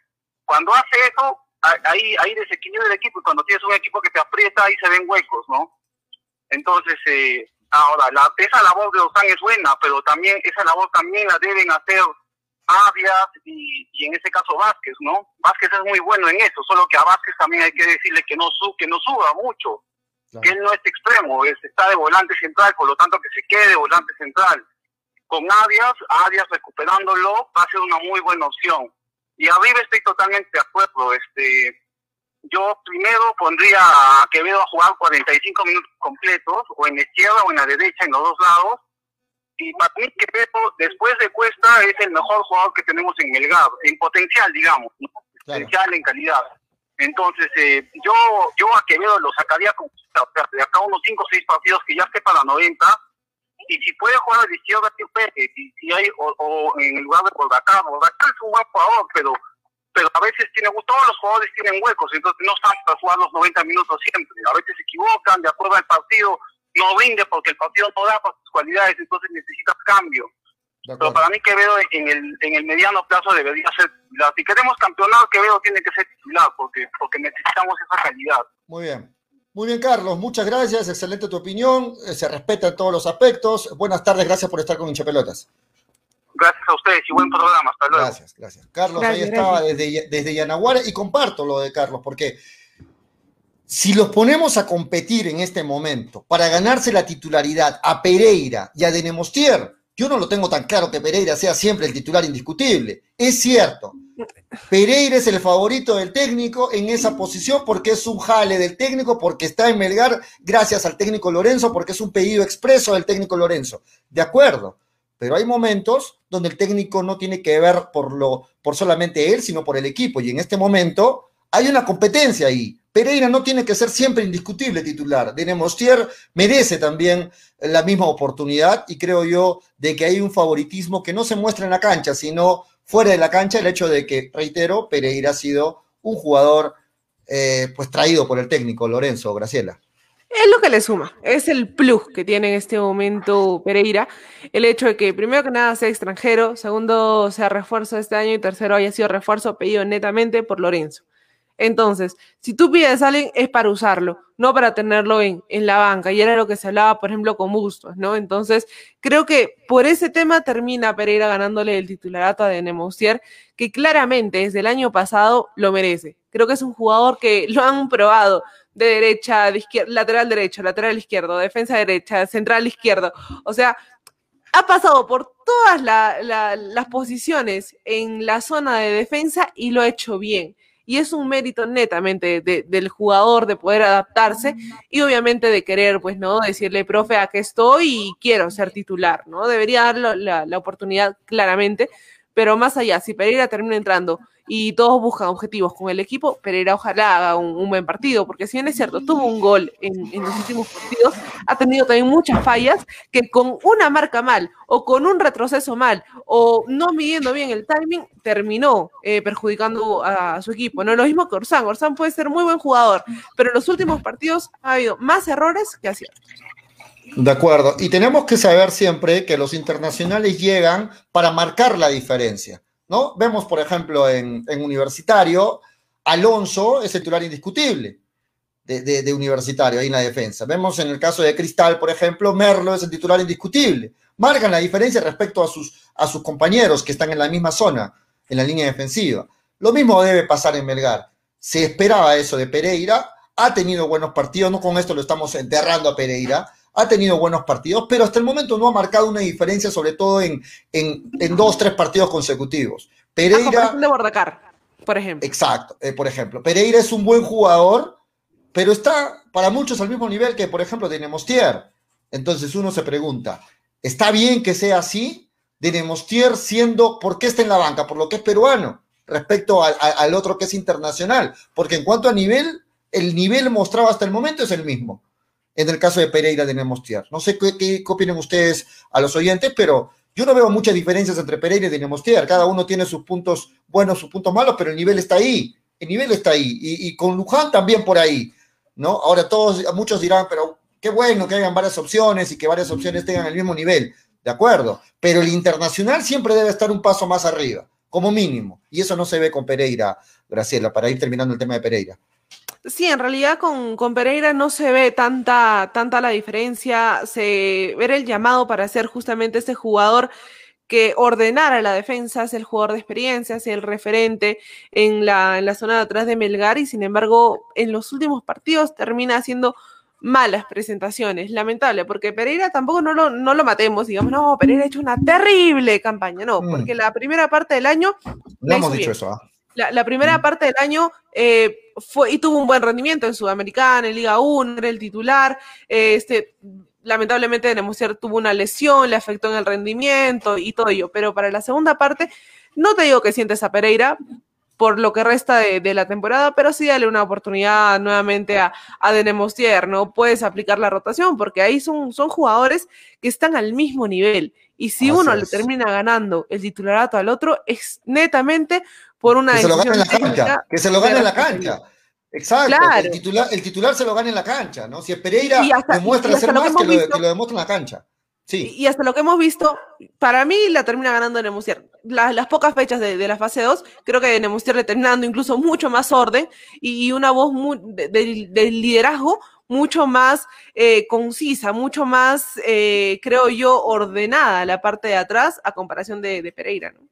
cuando hace eso, ahí, ahí desequilibra el equipo, y cuando tienes un equipo que te aprieta, ahí se ven huecos, ¿no? Entonces, eh, ahora, la, esa labor de Orsán es buena, pero también, esa labor también la deben hacer Arias y, y en este caso Vázquez, ¿no? Vázquez es muy bueno en eso, solo que a Vázquez también hay que decirle que no, su, que no suba mucho, que él no es extremo, es, está de volante central, por lo tanto que se quede de volante central. Con Arias, Arias recuperándolo va a ser una muy buena opción. Y arriba estoy totalmente de acuerdo, este yo primero pondría a Quevedo a jugar 45 minutos completos, o en la izquierda o en la derecha, en los dos lados, y para mí Quevedo, después de Cuesta, es el mejor jugador que tenemos en Melgar, en potencial, digamos, ¿no? potencial en calidad. Entonces, eh, yo yo a Quevedo lo sacaría con, de acá unos 5 o 6 partidos que ya esté para 90, y si puede jugar a la izquierda, que y si hay, o, o en el lugar de Bordacar, Bordacar es un buen jugador, pero pero a veces tiene todos los jugadores tienen huecos, entonces no están para jugar los 90 minutos siempre. A veces se equivocan, de acuerdo al partido, no rinde porque el partido no da para sus cualidades, entonces necesitas cambio. Pero para mí Quevedo en el, en el mediano plazo debería ser titular. Si queremos campeonar, Quevedo tiene que ser titular porque, porque necesitamos esa calidad. Muy bien. Muy bien, Carlos. Muchas gracias. Excelente tu opinión. Eh, Se respeta en todos los aspectos. Buenas tardes. Gracias por estar con Hinchapelotas. Gracias a ustedes y buen programa. Hasta luego. Gracias, gracias. Carlos Gracias, ahí estaba desde, desde Yanaguara y comparto lo de Carlos porque si los ponemos a competir en este momento para ganarse la titularidad a Pereira y a Denemostier, yo no lo tengo tan claro que Pereira sea siempre el titular indiscutible. Es cierto. Pereira es el favorito del técnico en esa posición porque es un jale del técnico, porque está en Melgar gracias al técnico Lorenzo, porque es un pedido expreso del técnico Lorenzo. De acuerdo, pero hay momentos donde el técnico no tiene que ver por, lo, por solamente él, sino por el equipo. Y en este momento hay una competencia ahí. Pereira no tiene que ser siempre indiscutible titular. Denemostier merece también la misma oportunidad y creo yo de que hay un favoritismo que no se muestra en la cancha, sino fuera de la cancha el hecho de que, reitero, Pereira ha sido un jugador eh, pues traído por el técnico Lorenzo Graciela. Es lo que le suma, es el plus que tiene en este momento Pereira, el hecho de que primero que nada sea extranjero, segundo sea refuerzo este año y tercero haya sido refuerzo pedido netamente por Lorenzo. Entonces, si tú pides a alguien es para usarlo, no para tenerlo en, en la banca. Y era lo que se hablaba, por ejemplo, con Bustos, ¿no? Entonces, creo que por ese tema termina Pereira ganándole el titularato a Denemoustier, que claramente desde el año pasado lo merece. Creo que es un jugador que lo han probado de derecha, de izquierda, lateral derecho, lateral izquierdo, defensa derecha, central izquierdo. O sea, ha pasado por todas las posiciones en la zona de defensa y lo ha hecho bien. Y es un mérito netamente del jugador de poder adaptarse y obviamente de querer, pues, ¿no? Decirle, profe, aquí estoy y quiero ser titular, ¿no? Debería dar la, la oportunidad claramente, pero más allá, si Pereira termina entrando y todos buscan objetivos con el equipo, Pereira ojalá haga un, buen partido, porque si bien es cierto, tuvo un gol en, los últimos partidos, ha tenido también muchas fallas que con una marca mal o con un retroceso mal o no midiendo bien el timing, terminó eh, perjudicando a, su equipo. No lo mismo que Orsán, Orsán puede ser muy buen jugador, pero en los últimos partidos ha habido más errores que aciertos. De acuerdo, y tenemos que saber siempre que los internacionales llegan para marcar la diferencia. ¿No? Vemos, por ejemplo, en, Universitario, Alonso es el titular indiscutible de, Universitario ahí en la defensa. Vemos en el caso de Cristal, por ejemplo, Merlo es el titular indiscutible. Marcan la diferencia respecto a sus, a sus compañeros que están en la misma zona, en la línea defensiva. Lo mismo debe pasar en Melgar. Se esperaba eso de Pereira, ha tenido buenos partidos, no con esto lo estamos enterrando a Pereira, ha tenido buenos partidos, pero hasta el momento no ha marcado una diferencia, sobre todo en, en, dos, tres partidos consecutivos. Pereira. de Bordacar, por ejemplo. Exacto, eh, por ejemplo. Pereira es un buen jugador, pero está para muchos al mismo nivel que, por ejemplo, Denemostier. Entonces uno se pregunta, ¿está bien que sea así? Denemostier siendo, ¿por qué está en la banca? Por lo que es peruano, respecto al otro que es internacional. Porque en cuanto a nivel, el nivel mostrado hasta el momento es el mismo en el caso de Pereira de Nemostier. No sé qué, qué, opinan ustedes a los oyentes, pero yo no veo muchas diferencias entre Pereira y Nemostier. Cada uno tiene sus puntos buenos, sus puntos malos, pero el nivel está ahí. El nivel está ahí. Y, con Luján también por ahí. ¿no? Ahora todos, muchos dirán, pero qué bueno que hayan varias opciones y que varias opciones tengan el mismo nivel. De acuerdo. Pero el internacional siempre debe estar un paso más arriba, como mínimo. Y eso no se ve con Pereira, Graciela, para ir terminando el tema de Pereira. Sí, en realidad con, con, Pereira no se ve tanta, tanta la diferencia, se ver el llamado para ser justamente ese jugador que ordenara la defensa, es el jugador de experiencia, es el referente en la, en la zona de atrás de Melgar y sin embargo en los últimos partidos termina haciendo malas presentaciones, lamentable, porque Pereira tampoco no lo, no lo matemos, digamos, no, Pereira ha hecho una terrible campaña, no, mm. porque la primera parte del año... No hemos dicho eso, ¿ah? La, primera parte del año eh, fue y tuvo un buen rendimiento en Sudamericana, en Liga 1, era el titular. Eh, este, lamentablemente, Nemusier tuvo una lesión, le afectó en el rendimiento y todo ello. Pero para la segunda parte, no te digo que sientes a Pereira por lo que resta de, la temporada, pero sí dale una oportunidad nuevamente a, a ¿no? Puedes aplicar la rotación, porque ahí son, son jugadores que están al mismo nivel. Y si uno le termina ganando el titularato al otro, es netamente por una que se lo gane en la cancha, que se lo gane en la cancha. Exacto, el, titular, el titular se lo gane en la cancha, ¿no? Si es Pereira demuestra ser más, que, lo, que, lo, demuestra en la cancha. Sí. Y, hasta lo que hemos visto, para mí la termina ganando Nemusier. las pocas fechas de, la fase 2, creo que Nemusier le termina dando incluso mucho más orden y, una voz de, liderazgo mucho más eh, concisa, mucho más, eh, creo yo, ordenada la parte de atrás a comparación de, Pereira, ¿no?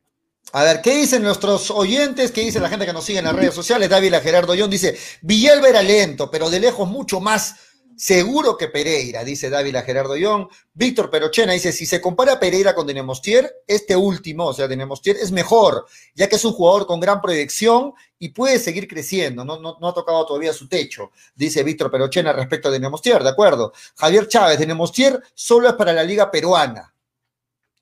A ver, ¿qué dicen nuestros oyentes? ¿Qué dice la gente que nos sigue en las redes sociales? David Gerardo Young dice, Villalba era lento, pero de lejos mucho más seguro que Pereira, dice David Gerardo Young. Víctor Perochena dice, si se compara Pereira con Denemostier, este último, o sea, Denemostier, es mejor, ya que es un jugador con gran proyección y puede seguir creciendo, no, no, no ha tocado todavía su techo, dice Víctor Perochena respecto a Denemostier, ¿de acuerdo? Javier Chávez, Denemostier solo es para la liga peruana.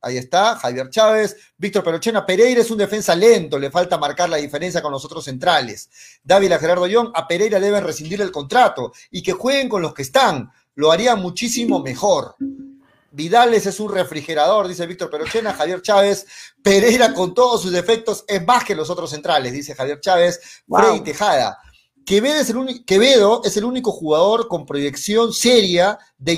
Ahí está, Javier Chávez, Víctor Perochena, Pereira es un defensa lento, le falta marcar la diferencia con los otros centrales. Dávila Gerardo Young, a Pereira deben rescindir el contrato y que jueguen con los que están, lo haría muchísimo mejor. Vidales es un refrigerador, dice Víctor Perochena, Javier Chávez, Pereira con todos sus defectos es más que los otros centrales, dice Javier Chávez, Freddy Tejada. Quevedo es, el Quevedo es el único jugador con proyección seria de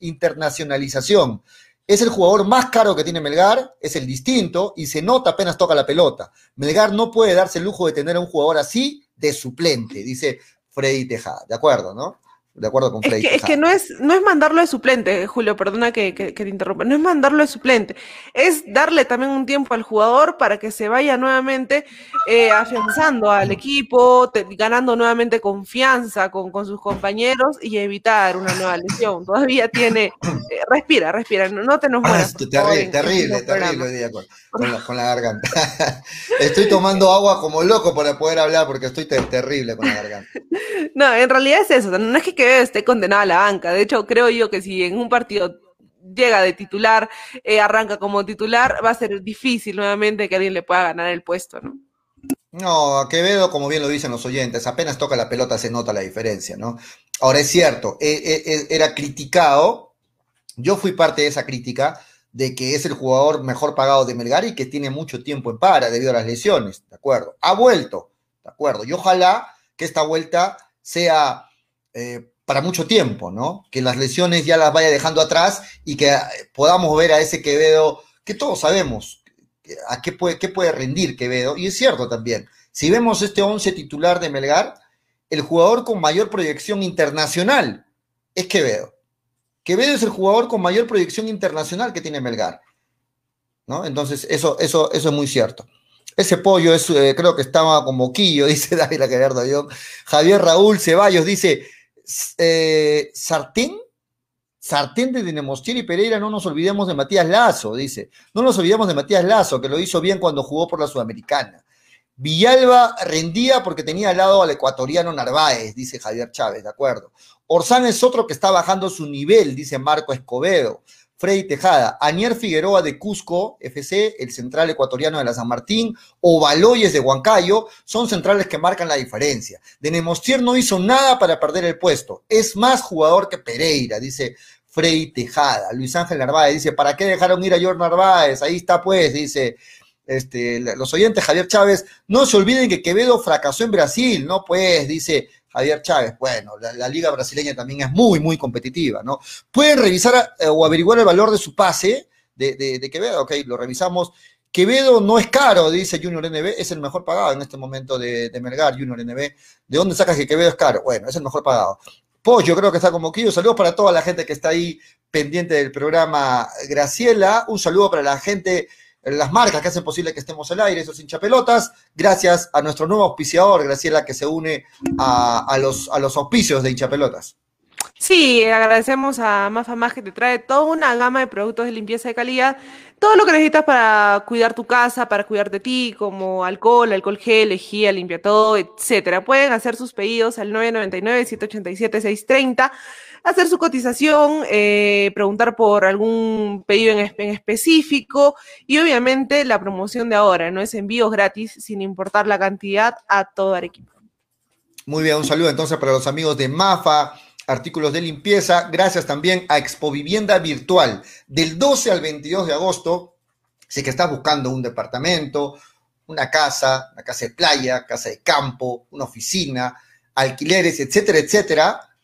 internacionalización. Es el jugador más caro que tiene Melgar, es el distinto y se nota apenas toca la pelota. Melgar no puede darse el lujo de tener a un jugador así de suplente, dice Freddy Tejada. ¿De acuerdo, no? De acuerdo con Es Freddy que, es que no es, no es mandarlo de suplente, Julio, perdona que, que- que te interrumpa, no es mandarlo de suplente, es darle también un tiempo al jugador para que se vaya nuevamente eh, afianzando al equipo, te- ganando nuevamente confianza con, con sus compañeros y evitar una nueva lesión. Todavía tiene, eh, respira, respira, no, no te nos Ah, mueras. es terrible, terrible, terrible con, con la, con la garganta. [laughs] Estoy tomando agua como loco para poder hablar porque estoy ter- terrible con la garganta. [laughs] No, en realidad es eso, no es que Esté condenado a la banca, de hecho creo yo que si en un partido llega de titular, eh, arranca como titular, va a ser difícil nuevamente que alguien le pueda ganar el puesto, ¿no? No, a Quevedo, como bien lo dicen los oyentes, apenas toca la pelota se nota la diferencia, ¿no? Ahora es cierto, e- e- e- era criticado, yo fui parte de esa crítica, de que es el jugador mejor pagado de Melgar y que tiene mucho tiempo en para debido a las lesiones, ¿de acuerdo? Ha vuelto, ¿de acuerdo? Y ojalá que esta vuelta sea eh, para mucho tiempo, ¿no? Que las lesiones ya las vaya dejando atrás y que eh, podamos ver a ese Quevedo, que todos sabemos a qué puede, qué puede rendir Quevedo, y es cierto también, si vemos este 11 titular de Melgar, el jugador con mayor proyección internacional es Quevedo. Quevedo es el jugador con mayor proyección internacional que tiene Melgar. ¿no? Entonces, eso, eso, eso es muy cierto. Ese pollo es, eh, creo que estaba con moquillo, [laughs] dice David Ayón. Javier Raúl Ceballos dice, eh, sartén, sartén de Dinemostier y Pereira, no nos olvidemos de Matías Lazo, dice. No nos olvidemos de Matías Lazo, que lo hizo bien cuando jugó por la Sudamericana. Villalba rendía porque tenía al lado al ecuatoriano Narváez, dice Javier Chávez, de acuerdo. Orsán es otro que está bajando su nivel, dice Marco Escobedo. Freddy Tejada, Anier Figueroa de Cusco, FC, el central ecuatoriano de la San Martín, o Baloyes de Huancayo, son centrales que marcan la diferencia. De Nemostier no hizo nada para perder el puesto. Es más jugador que Pereira, dice Freddy Tejada. Luis Ángel Narváez dice, ¿para qué dejaron ir a George Narváez? Ahí está pues, dice este, los oyentes Javier Chávez. No se olviden que Quevedo fracasó en Brasil, ¿no? Pues, dice Javier Chávez. Bueno, la, liga brasileña también es muy, muy competitiva, ¿no? Pueden revisar eh, o averiguar el valor de su pase de, Quevedo, ok, lo revisamos. Quevedo no es caro, dice Junior NB, es el mejor pagado en este momento de, de Melgar, Junior NB. ¿De dónde sacas que Quevedo es caro? Bueno, es el mejor pagado. Pollo, creo que está como Quillo. Saludos para toda la gente que está ahí pendiente del programa Graciela. Un saludo para la gente las marcas que hacen posible que estemos al aire, esos hinchapelotas, gracias a nuestro nuevo auspiciador, Graciela, que se une a, a, los, a los auspicios de hinchapelotas. Sí, agradecemos a Mafa Más que te trae toda una gama de productos de limpieza de calidad, todo lo que necesitas para cuidar tu casa, para cuidar de ti, como alcohol, alcohol gel, lejía, limpia todo, etcétera. Pueden hacer sus pedidos al 999-787-630 hacer su cotización, eh, preguntar por algún pedido en, específico y obviamente la promoción de ahora, no es envíos gratis sin importar la cantidad a todo Arequipa. Muy bien, un saludo entonces para los amigos de Mafa, artículos de limpieza, gracias también a Expo Vivienda Virtual. Del 12 al 22 de agosto, si que estás buscando un departamento, una casa, una casa de playa, casa de campo, una oficina, alquileres, etcétera, etcétera,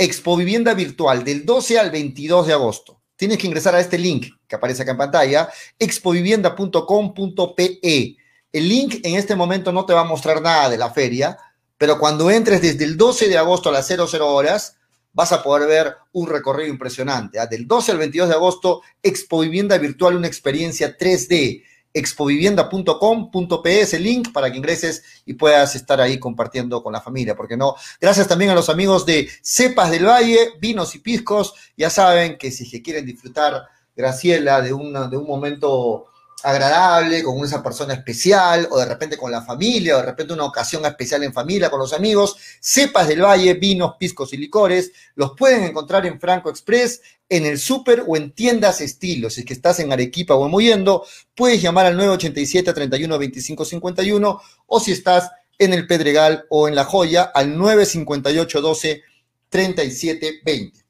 Expo Vivienda Virtual del 12 al 22 de agosto. Tienes que ingresar a este link que aparece acá en pantalla, expovivienda.com.pe. El link en este momento no te va a mostrar nada de la feria, pero cuando entres desde el 12 de agosto a las 00 horas, vas a poder ver un recorrido impresionante. ¿eh? Del 12 al 22 de agosto, Expo Vivienda Virtual, una experiencia 3D expovivienda.com.pe el link para que ingreses y puedas estar ahí compartiendo con la familia, porque no. Gracias también a los amigos de Cepas del Valle, Vinos y Piscos. Ya saben que si se quieren disfrutar, Graciela, de, de un momento agradable, con esa persona especial, o de repente con la familia, o de repente una ocasión especial en familia, con los amigos, Cepas del Valle, vinos, piscos y licores, los pueden encontrar en Franco Express, en el súper o en tiendas estilo. Si es que estás en Arequipa o en Mollendo, puedes llamar al 987 31 25 51 o si estás en el Pedregal o en La Joya al 958 12 37 20.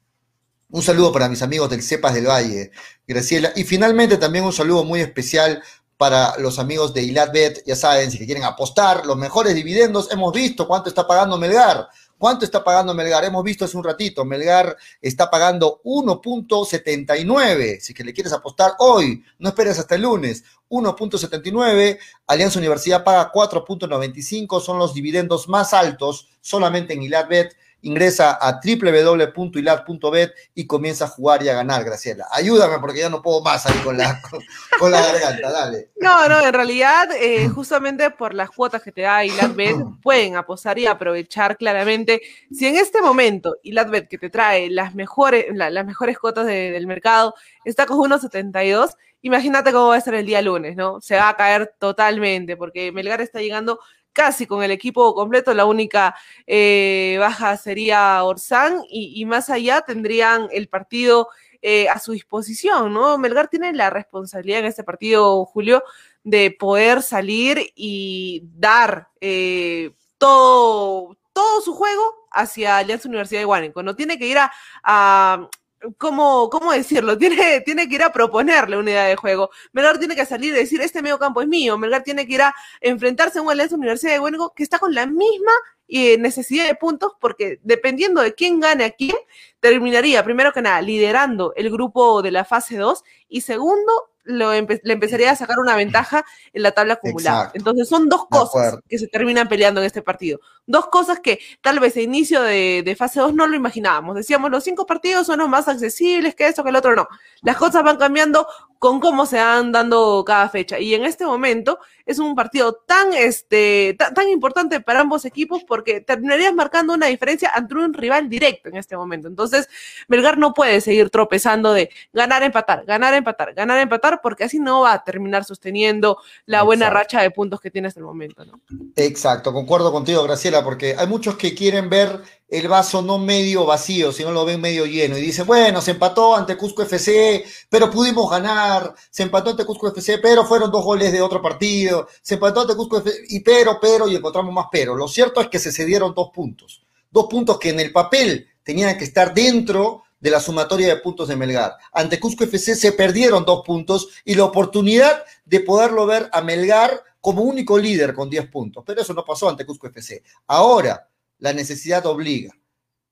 Un saludo para mis amigos del Cepas del Valle, Graciela. Y finalmente también un saludo muy especial para los amigos de Ilatbet. Ya saben, si quieren apostar los mejores dividendos, hemos visto cuánto está pagando Melgar ¿Cuánto está pagando Melgar? Hemos visto hace un ratito, Melgar está pagando 1.79. Si que le quieres apostar hoy, no esperes hasta el lunes. 1.79, Alianza Universidad paga 4.95, son los dividendos más altos solamente en Ilatbet ingresa a www.ilat.bet y comienza a jugar y a ganar, Graciela. Ayúdame porque ya no puedo más ahí con la, [laughs] con, la garganta, dale. No, no, en realidad, eh, justamente por las cuotas que te da ILATBet, [laughs] pueden apostar y aprovechar claramente. Si en este momento ILATBet, que te trae las mejores, las mejores cuotas del mercado, está con 1.72, imagínate cómo va a ser el día lunes, ¿no? Se va a caer totalmente porque Melgar está llegando casi con el equipo completo, la única eh, baja sería Orsán y, más allá tendrían el partido eh, a su disposición, ¿no? Melgar tiene la responsabilidad en este partido, Julio, de poder salir y dar eh, todo, todo su juego hacia Alianza Universidad de Guánico. No tiene que ir a, ¿cómo, ¿cómo decirlo? Tiene, tiene que ir a proponerle una idea de juego. Melgar tiene que salir y decir, este medio campo es mío. Melgar tiene que ir a enfrentarse a una Alianza Universidad de Huénico que está con la misma eh, necesidad de puntos, porque dependiendo de quién gane a quién, terminaría, primero que nada, liderando el grupo de la fase 2 y segundo, lo le empezaría a sacar una ventaja en la tabla acumulada. Entonces son dos cosas que se terminan peleando en este partido. Dos cosas que tal vez a inicio de, fase 2 no lo imaginábamos. Decíamos, los cinco partidos son los más accesibles que eso, que el otro no. Las cosas van cambiando con cómo se van dando cada fecha. Y en este momento es un partido tan, este, tan, importante para ambos equipos porque terminarías marcando una diferencia ante un rival directo en este momento. Entonces, Belgar no puede seguir tropezando de ganar, empatar, ganar, empatar, ganar, empatar, porque así no va a terminar sosteniendo la buena racha de puntos que tiene hasta el momento. ¿no? Exacto, concuerdo contigo, Graciela, porque hay muchos que quieren ver el vaso no medio vacío, sino lo ven medio lleno. Y dicen, bueno, se empató ante Cusco FC, pero pudimos ganar. Se empató ante Cusco FC, pero fueron dos goles de otro partido. Se empató ante Cusco FC, y pero, pero, y encontramos más pero. Lo cierto es que se cedieron dos puntos. Dos puntos que en el papel tenían que estar dentro de la sumatoria de puntos de Melgar. Ante Cusco FC se perdieron dos puntos y la oportunidad de poderlo ver a Melgar como único líder con 10 puntos. Pero eso no pasó ante Cusco FC. Ahora, la necesidad obliga.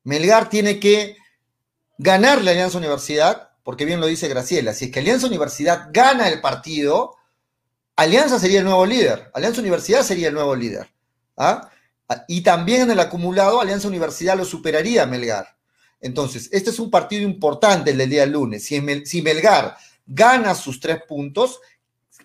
Melgar tiene que ganar la Alianza Universidad, porque bien lo dice Graciela, si es que Alianza Universidad gana el partido, Alianza sería el nuevo líder, Alianza Universidad sería el nuevo líder. ¿ah? Y también en el acumulado, Alianza Universidad lo superaría a Melgar. Entonces, este es un partido importante el del día lunes. Si, Melgar gana sus tres puntos,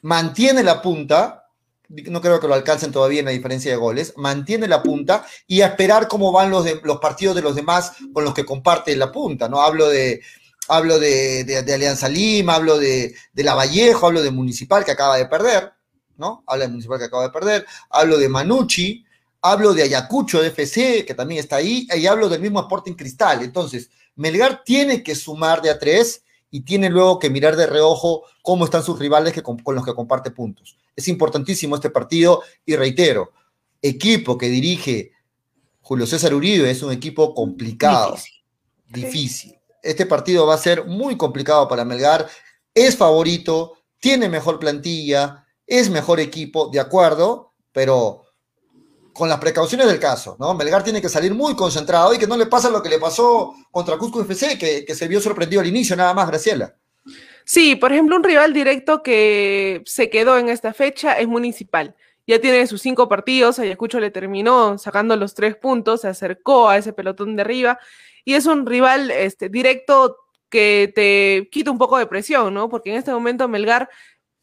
mantiene la punta, no creo que lo alcancen todavía en la diferencia de goles, mantiene la punta y a esperar cómo van los, de, los partidos de los demás con los que comparte la punta, ¿no? Hablo de, hablo de, Alianza Lima, hablo de, de La Vallejo, hablo de Municipal que acaba de perder, ¿no? Hablo de Municipal que acaba de perder, hablo de Manucci, hablo de Ayacucho de FC, que también está ahí, y hablo del mismo Sporting Cristal. Entonces, Melgar tiene que sumar de a tres y tiene luego que mirar de reojo cómo están sus rivales que, con, los que comparte puntos. Es importantísimo este partido y reitero, equipo que dirige Julio César Uribe es un equipo complicado, difícil. Este partido va a ser muy complicado para Melgar, es favorito, tiene mejor plantilla, es mejor equipo, de acuerdo, pero con las precauciones del caso, ¿no? Melgar tiene que salir muy concentrado y que no le pasa lo que le pasó contra Cusco FC, que, que se vio sorprendido al inicio, nada más, Graciela. Sí, por ejemplo, un rival directo que se quedó en esta fecha es Municipal. Ya tiene sus cinco partidos, Ayacucho le terminó sacando los tres puntos, se acercó a ese pelotón de arriba y es un rival este, directo que te quita un poco de presión, ¿no? Porque en este momento Melgar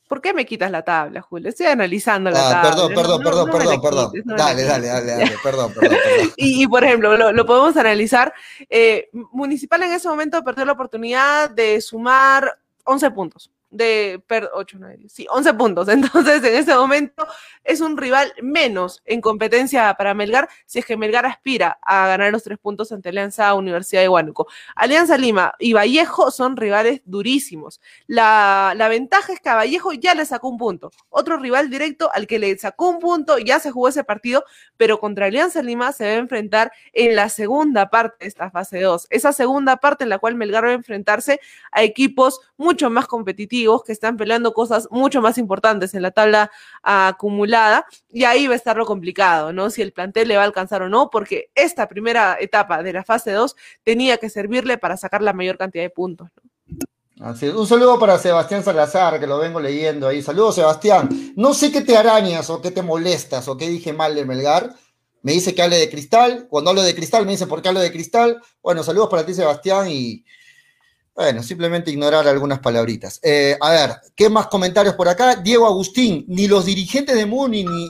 ¿Por qué me quitas la tabla, Julio? Estoy analizando la ah, tabla. Perdón, perdón, perdón, perdón, perdón. dale, dale, dale, dale, perdón, perdón, [laughs] y, por ejemplo, lo, podemos analizar. Eh, Municipal en ese momento perdió la oportunidad de sumar 11 puntos de per 8, 9, sí, 11 puntos. [laughs] Entonces, en este momento es un rival menos en competencia para Melgar, si es que Melgar aspira a ganar los tres puntos ante Alianza Universidad de Huánuco. Alianza Lima y Vallejo son rivales durísimos. La, la, ventaja es que a Vallejo ya le sacó un punto. Otro rival directo al que le sacó un punto, ya se jugó ese partido, pero contra Alianza Lima se va a enfrentar en la segunda parte de esta fase 2. Esa segunda parte en la cual Melgar va a enfrentarse a equipos mucho más competitivos que están peleando cosas mucho más importantes en la tabla acumulada y ahí va a estar lo complicado, ¿no? Si el plantel le va a alcanzar o no, porque esta primera etapa de la fase 2 tenía que servirle para sacar la mayor cantidad de puntos. ¿no? Así es. Un saludo para Sebastián Salazar, que lo vengo leyendo ahí. Saludos, Sebastián. No sé qué te arañas o qué te molestas o qué dije mal de Melgar. Me dice que hable de cristal. Cuando hablo de cristal, me dice por qué hablo de cristal. Bueno, saludos para ti, Sebastián, y bueno, simplemente ignorar algunas palabritas. Eh, a ver, ¿qué más comentarios por acá? Diego Agustín, ni los dirigentes de Muni, ni,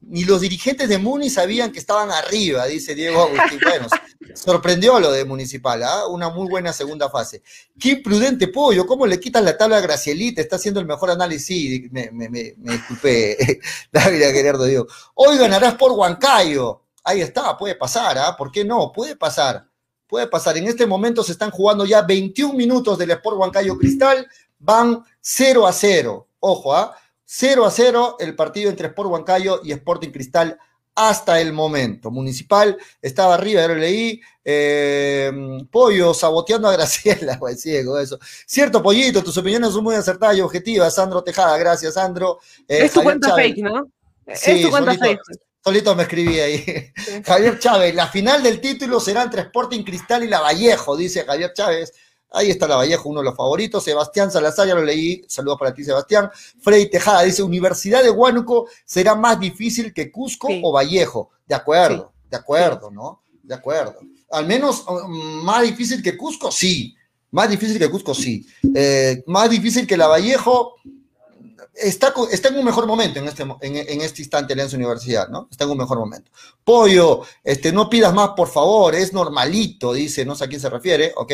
ni los dirigentes de Muni sabían que estaban arriba, dice Diego Agustín. [laughs] Bueno, sorprendió lo de Municipal, ¿ah? una muy buena segunda fase. Qué imprudente pollo, ¿cómo le quitan la tabla a Gracielita? Está haciendo el mejor análisis. Sí, me, me, me, me disculpé, [laughs] David Gerardo Diego. Hoy ganarás por Huancayo. Ahí está, puede pasar, ¿ah? ¿Por qué no? Puede pasar. Puede pasar. En este momento se están jugando ya 21 minutos del Sport Huancayo Cristal. Van 0 a 0. Ojo, ¿ah? 0 a 0 el partido entre Sport Huancayo y Sporting Cristal hasta el momento. Municipal estaba arriba, ya lo leí. Eh, Pollo saboteando a Graciela, [laughs] güey, ciego, eso. Cierto, Pollito, tus opiniones son muy acertadas y objetivas. Sandro Tejada, gracias, Sandro. Eh, es tu cuenta Chávez. fake, ¿no? Sí, es tu cuenta solito, fake. Solito me escribí ahí. Sí. [laughs] Javier Chávez, la final del título será entre Sporting Cristal y La Vallejo, dice Javier Chávez. Ahí está la Vallejo, uno de los favoritos. Sebastián Salazar, ya lo leí. Saludos para ti, Sebastián. Freddy Tejada dice: Universidad de Huánuco será más difícil que Cusco sí. o Vallejo. De acuerdo, sí. de acuerdo, ¿no? De acuerdo. Al menos um, más difícil que Cusco, sí. Más difícil que Cusco, sí. Eh, más difícil que la Vallejo, está, está en un mejor momento en este, en, en este instante Alianza Universidad, ¿no? Está en un mejor momento. Pollo, este, no pidas más, por favor, es normalito, dice, no sé a quién se refiere, ¿ok?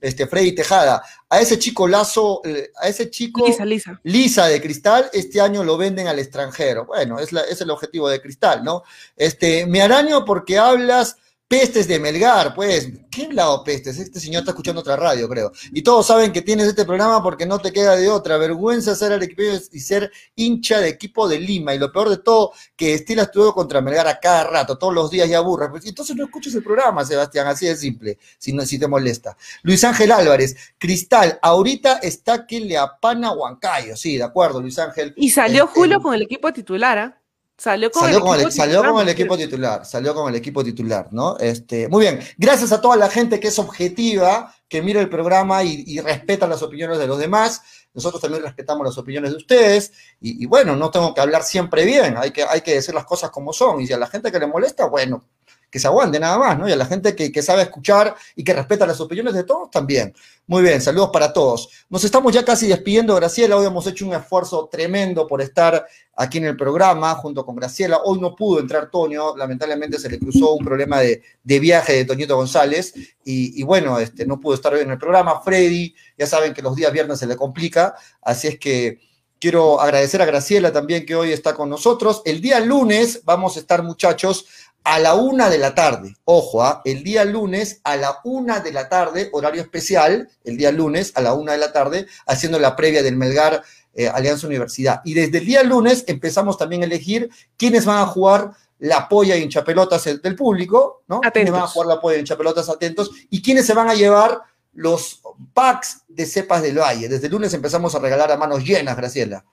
Este, Freddy Tejada, a ese chico Lazo, eh, a ese chico Lisa, Lisa. Lisa de Cristal, este año lo venden al extranjero. Bueno, es, la, es el objetivo de Cristal, ¿no? Este, me araño porque hablas pestes de Melgar, pues, ¿qué lado pestes? Este señor está escuchando otra radio, creo. Y todos saben que tienes este programa porque no te queda de otra. Vergüenza ser al equipo y ser hincha de equipo de Lima. Y lo peor de todo, que estilas todo contra Melgar a cada rato, todos los días y aburres. Pues, entonces no escuches el programa, Sebastián, así de simple, si, no, si te molesta. Luis Ángel Álvarez, Cristal, ahorita está que le apana Huancayo. Sí, de acuerdo, Luis Ángel. Y salió este, Julio con el equipo titular, ¿ah? ¿eh? Salió con, salió, el, con equipo el, salió con el equipo titular, salió con el equipo titular, ¿no? Este, muy bien, gracias a toda la gente que es objetiva, que mira el programa y, y respeta las opiniones de los demás. Nosotros también respetamos las opiniones de ustedes y, y, bueno, no tengo que hablar siempre bien, hay que, hay que decir las cosas como son y si a la gente que le molesta, bueno, que se aguante nada más, ¿no? Y a la gente que, que, sabe escuchar y que respeta las opiniones de todos también. Muy bien, saludos para todos. Nos estamos ya casi despidiendo, Graciela. Hoy hemos hecho un esfuerzo tremendo por estar aquí en el programa junto con Graciela. Hoy no pudo entrar Toño, lamentablemente se le cruzó un problema de, de viaje de Toñito González y, y, bueno, este, no pudo estar hoy en el programa. Freddy, ya saben que los días viernes se le complica, así es que quiero agradecer a Graciela también que hoy está con nosotros. El día lunes vamos a estar, muchachos, a la una de la tarde. Ojo, ¿eh? el día lunes a la una de la tarde, horario especial, el día lunes a la una de la tarde, haciendo la previa del Melgar eh, Alianza Universidad. Y desde el día lunes empezamos también a elegir quiénes van a jugar la polla y hinchapelotas del público, ¿no? Atentos. Quiénes van a jugar la polla y hinchapelotas atentos y quiénes se van a llevar los packs de cepas del valle. Desde el lunes empezamos a regalar a manos llenas, Graciela.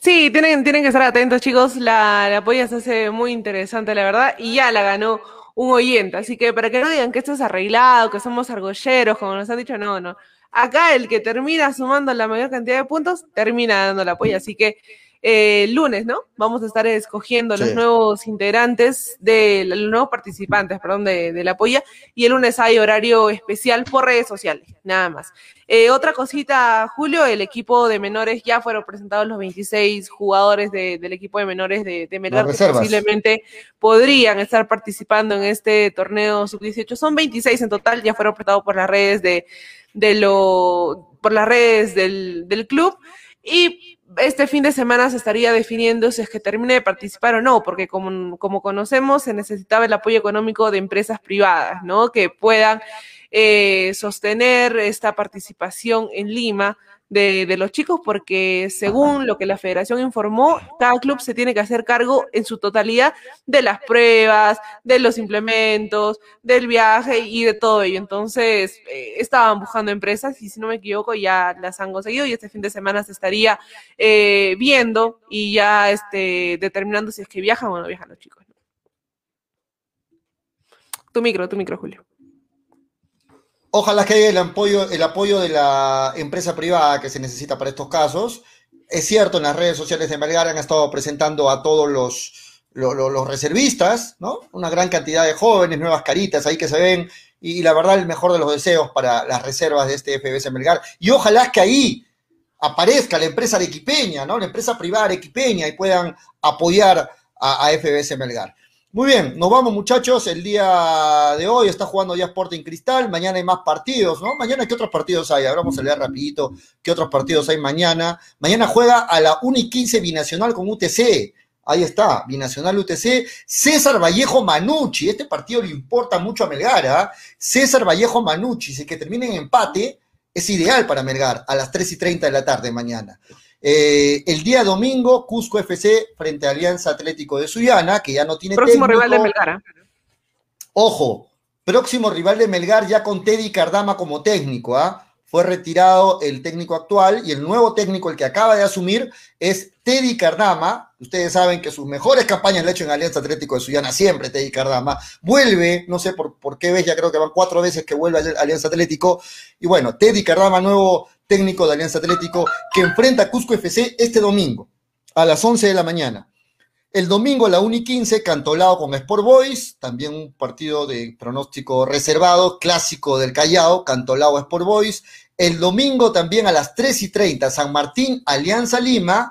Sí, tienen, tienen que estar atentos, chicos. La, la polla se hace muy interesante, la verdad, y ya la ganó un oyente. Así que para que no digan que esto es arreglado, que somos argolleros, como nos han dicho, no, no. Acá el que termina sumando la mayor cantidad de puntos, termina dando la polla. Así que eh, lunes, ¿no? Vamos a estar escogiendo sí. los nuevos integrantes, de los nuevos participantes, perdón, de, de, la polla. Y el lunes hay horario especial por redes sociales, nada más. Eh, otra cosita, Julio, el equipo de menores ya fueron presentados los 26 jugadores de, del equipo de menores de, de Melgar que posiblemente podrían estar participando en este torneo sub-18. Son 26 en total, ya fueron presentados por las redes de, de lo, por las redes del, del club. Y este fin de semana se estaría definiendo si es que termine de participar o no, porque como, como conocemos, se necesitaba el apoyo económico de empresas privadas, ¿no? Que puedan eh, sostener esta participación en Lima de, de, los chicos porque según lo que la federación informó, cada club se tiene que hacer cargo en su totalidad de las pruebas, de los implementos, del viaje y de todo ello. Entonces, eh, estaban buscando empresas y si no me equivoco ya las han conseguido y este fin de semana se estaría eh, viendo y ya este, determinando si es que viajan o no viajan los chicos. Tu micro, tu micro, Julio. Ojalá que haya el apoyo, el apoyo de la empresa privada que se necesita para estos casos. Es cierto, en las redes sociales de Melgar han estado presentando a todos los, los, reservistas, ¿no? Una gran cantidad de jóvenes, nuevas caritas ahí que se ven, y, la verdad el mejor de los deseos para las reservas de este FBS Melgar. Y ojalá que ahí aparezca la empresa arequipeña, ¿no? La empresa privada arequipeña y puedan apoyar a FBS Melgar. Muy bien, nos vamos muchachos, el día de hoy está jugando ya Sporting Cristal, mañana hay más partidos, ¿no? Mañana, ¿qué otros partidos hay? Ahora vamos a leer rapidito qué otros partidos hay mañana. Mañana juega a la 1 y 15 Binacional con UTC, ahí está, Binacional UTC, César Vallejo Manucci, este partido le importa mucho a Melgar, ¿eh? César Vallejo Manucci, si es que termina en empate, es ideal para Melgar, a las 3 y 30 de la tarde mañana. Eh, el día domingo, Cusco FC frente a Alianza Atlético de Sullana, que ya no tiene Próximo técnico. rival de Melgar. ¿eh? Ojo, próximo rival de Melgar ya con Teddy Cardama como técnico. ¿ah? Fue retirado el técnico actual y el nuevo técnico, el que acaba de asumir, es Teddy Cardama. Ustedes saben que sus mejores campañas le ha hecho en Alianza Atlético de Sullana, siempre Teddy Cardama. Vuelve, no sé por, por qué vez, ya creo que van cuatro veces que vuelve a Alianza Atlético. Y bueno, Teddy Cardama, nuevo técnico de Alianza Atlético, que enfrenta a Cusco FC este domingo, a las 11 de la mañana. El domingo a la 1 y 15, Cantolao con Sport Boys, también un partido de pronóstico reservado, clásico del Callao, Cantolao Sport Boys. El domingo también a las 3 y 30, San Martín, Alianza Lima.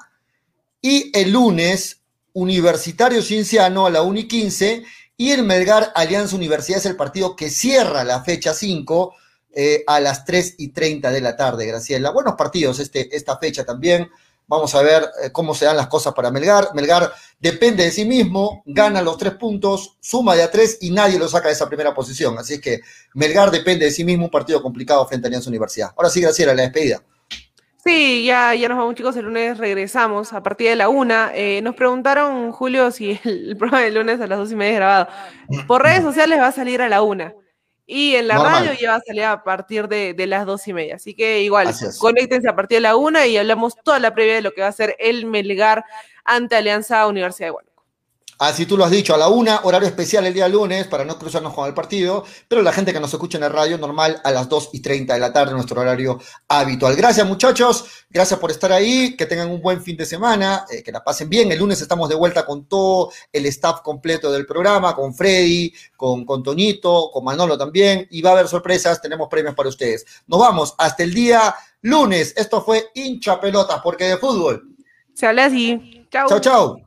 Y el lunes, Universitario Cienciano a la 1 y 15. Y el Melgar Alianza Universidad es el partido que cierra la fecha 5 eh, a las 3 y 30 de la tarde, Graciela. Buenos partidos este, esta fecha también. Vamos a ver eh, cómo se dan las cosas para Melgar. Melgar depende de sí mismo, gana los tres puntos, suma de a tres y nadie lo saca de esa primera posición. Así es que Melgar depende de sí mismo, un partido complicado frente a Alianza Universidad. Ahora sí, Graciela, la despedida. Sí, ya, ya nos vamos chicos, el lunes regresamos a partir de la una. Eh, nos preguntaron, Julio, si el, [laughs] el programa del lunes a las dos y media es grabado. Por redes sociales va a salir a la una. Y en la Normal. radio ya va a salir a partir de, de, las dos y media. Así que igual, conéctense a partir de la una y hablamos toda la previa de lo que va a ser el Melgar ante Alianza Universidad de Huánuco. Así tú lo has dicho, a la una, horario especial el día lunes para no cruzarnos con el partido, pero la gente que nos escucha en la radio normal a las 2 y 30 de la tarde, nuestro horario habitual. Gracias muchachos, gracias por estar ahí, que tengan un buen fin de semana, eh, que la pasen bien. El lunes estamos de vuelta con todo el staff completo del programa, con Freddy, con, con Toñito, con Manolo también, y va a haber sorpresas, tenemos premios para ustedes. Nos vamos hasta el día lunes. Esto fue hincha pelotas, porque de fútbol. Se habla así. Chao. Chao, chao.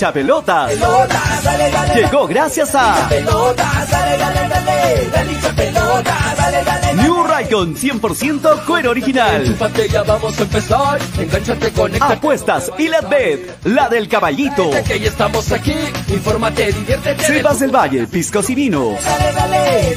Hincha pelotas. Pelota, dale, dale. Llegó gracias a. New Raycon 100% cuero original. Vamos a empezar. Apuestas y la bet, la del caballito. Estamos aquí. Infórmate, diviértete. Cepas del Valle, piscos y vinos. Dale,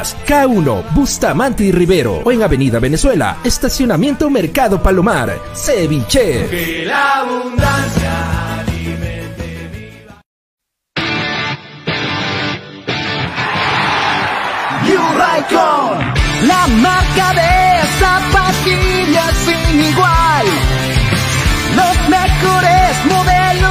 K1, Bustamante y Rivero o en Avenida Venezuela, Estacionamiento Mercado Palomar, Ceviche. Que la abundancia New Raycon, la marca de zapatillas sin igual. Los mejores modelos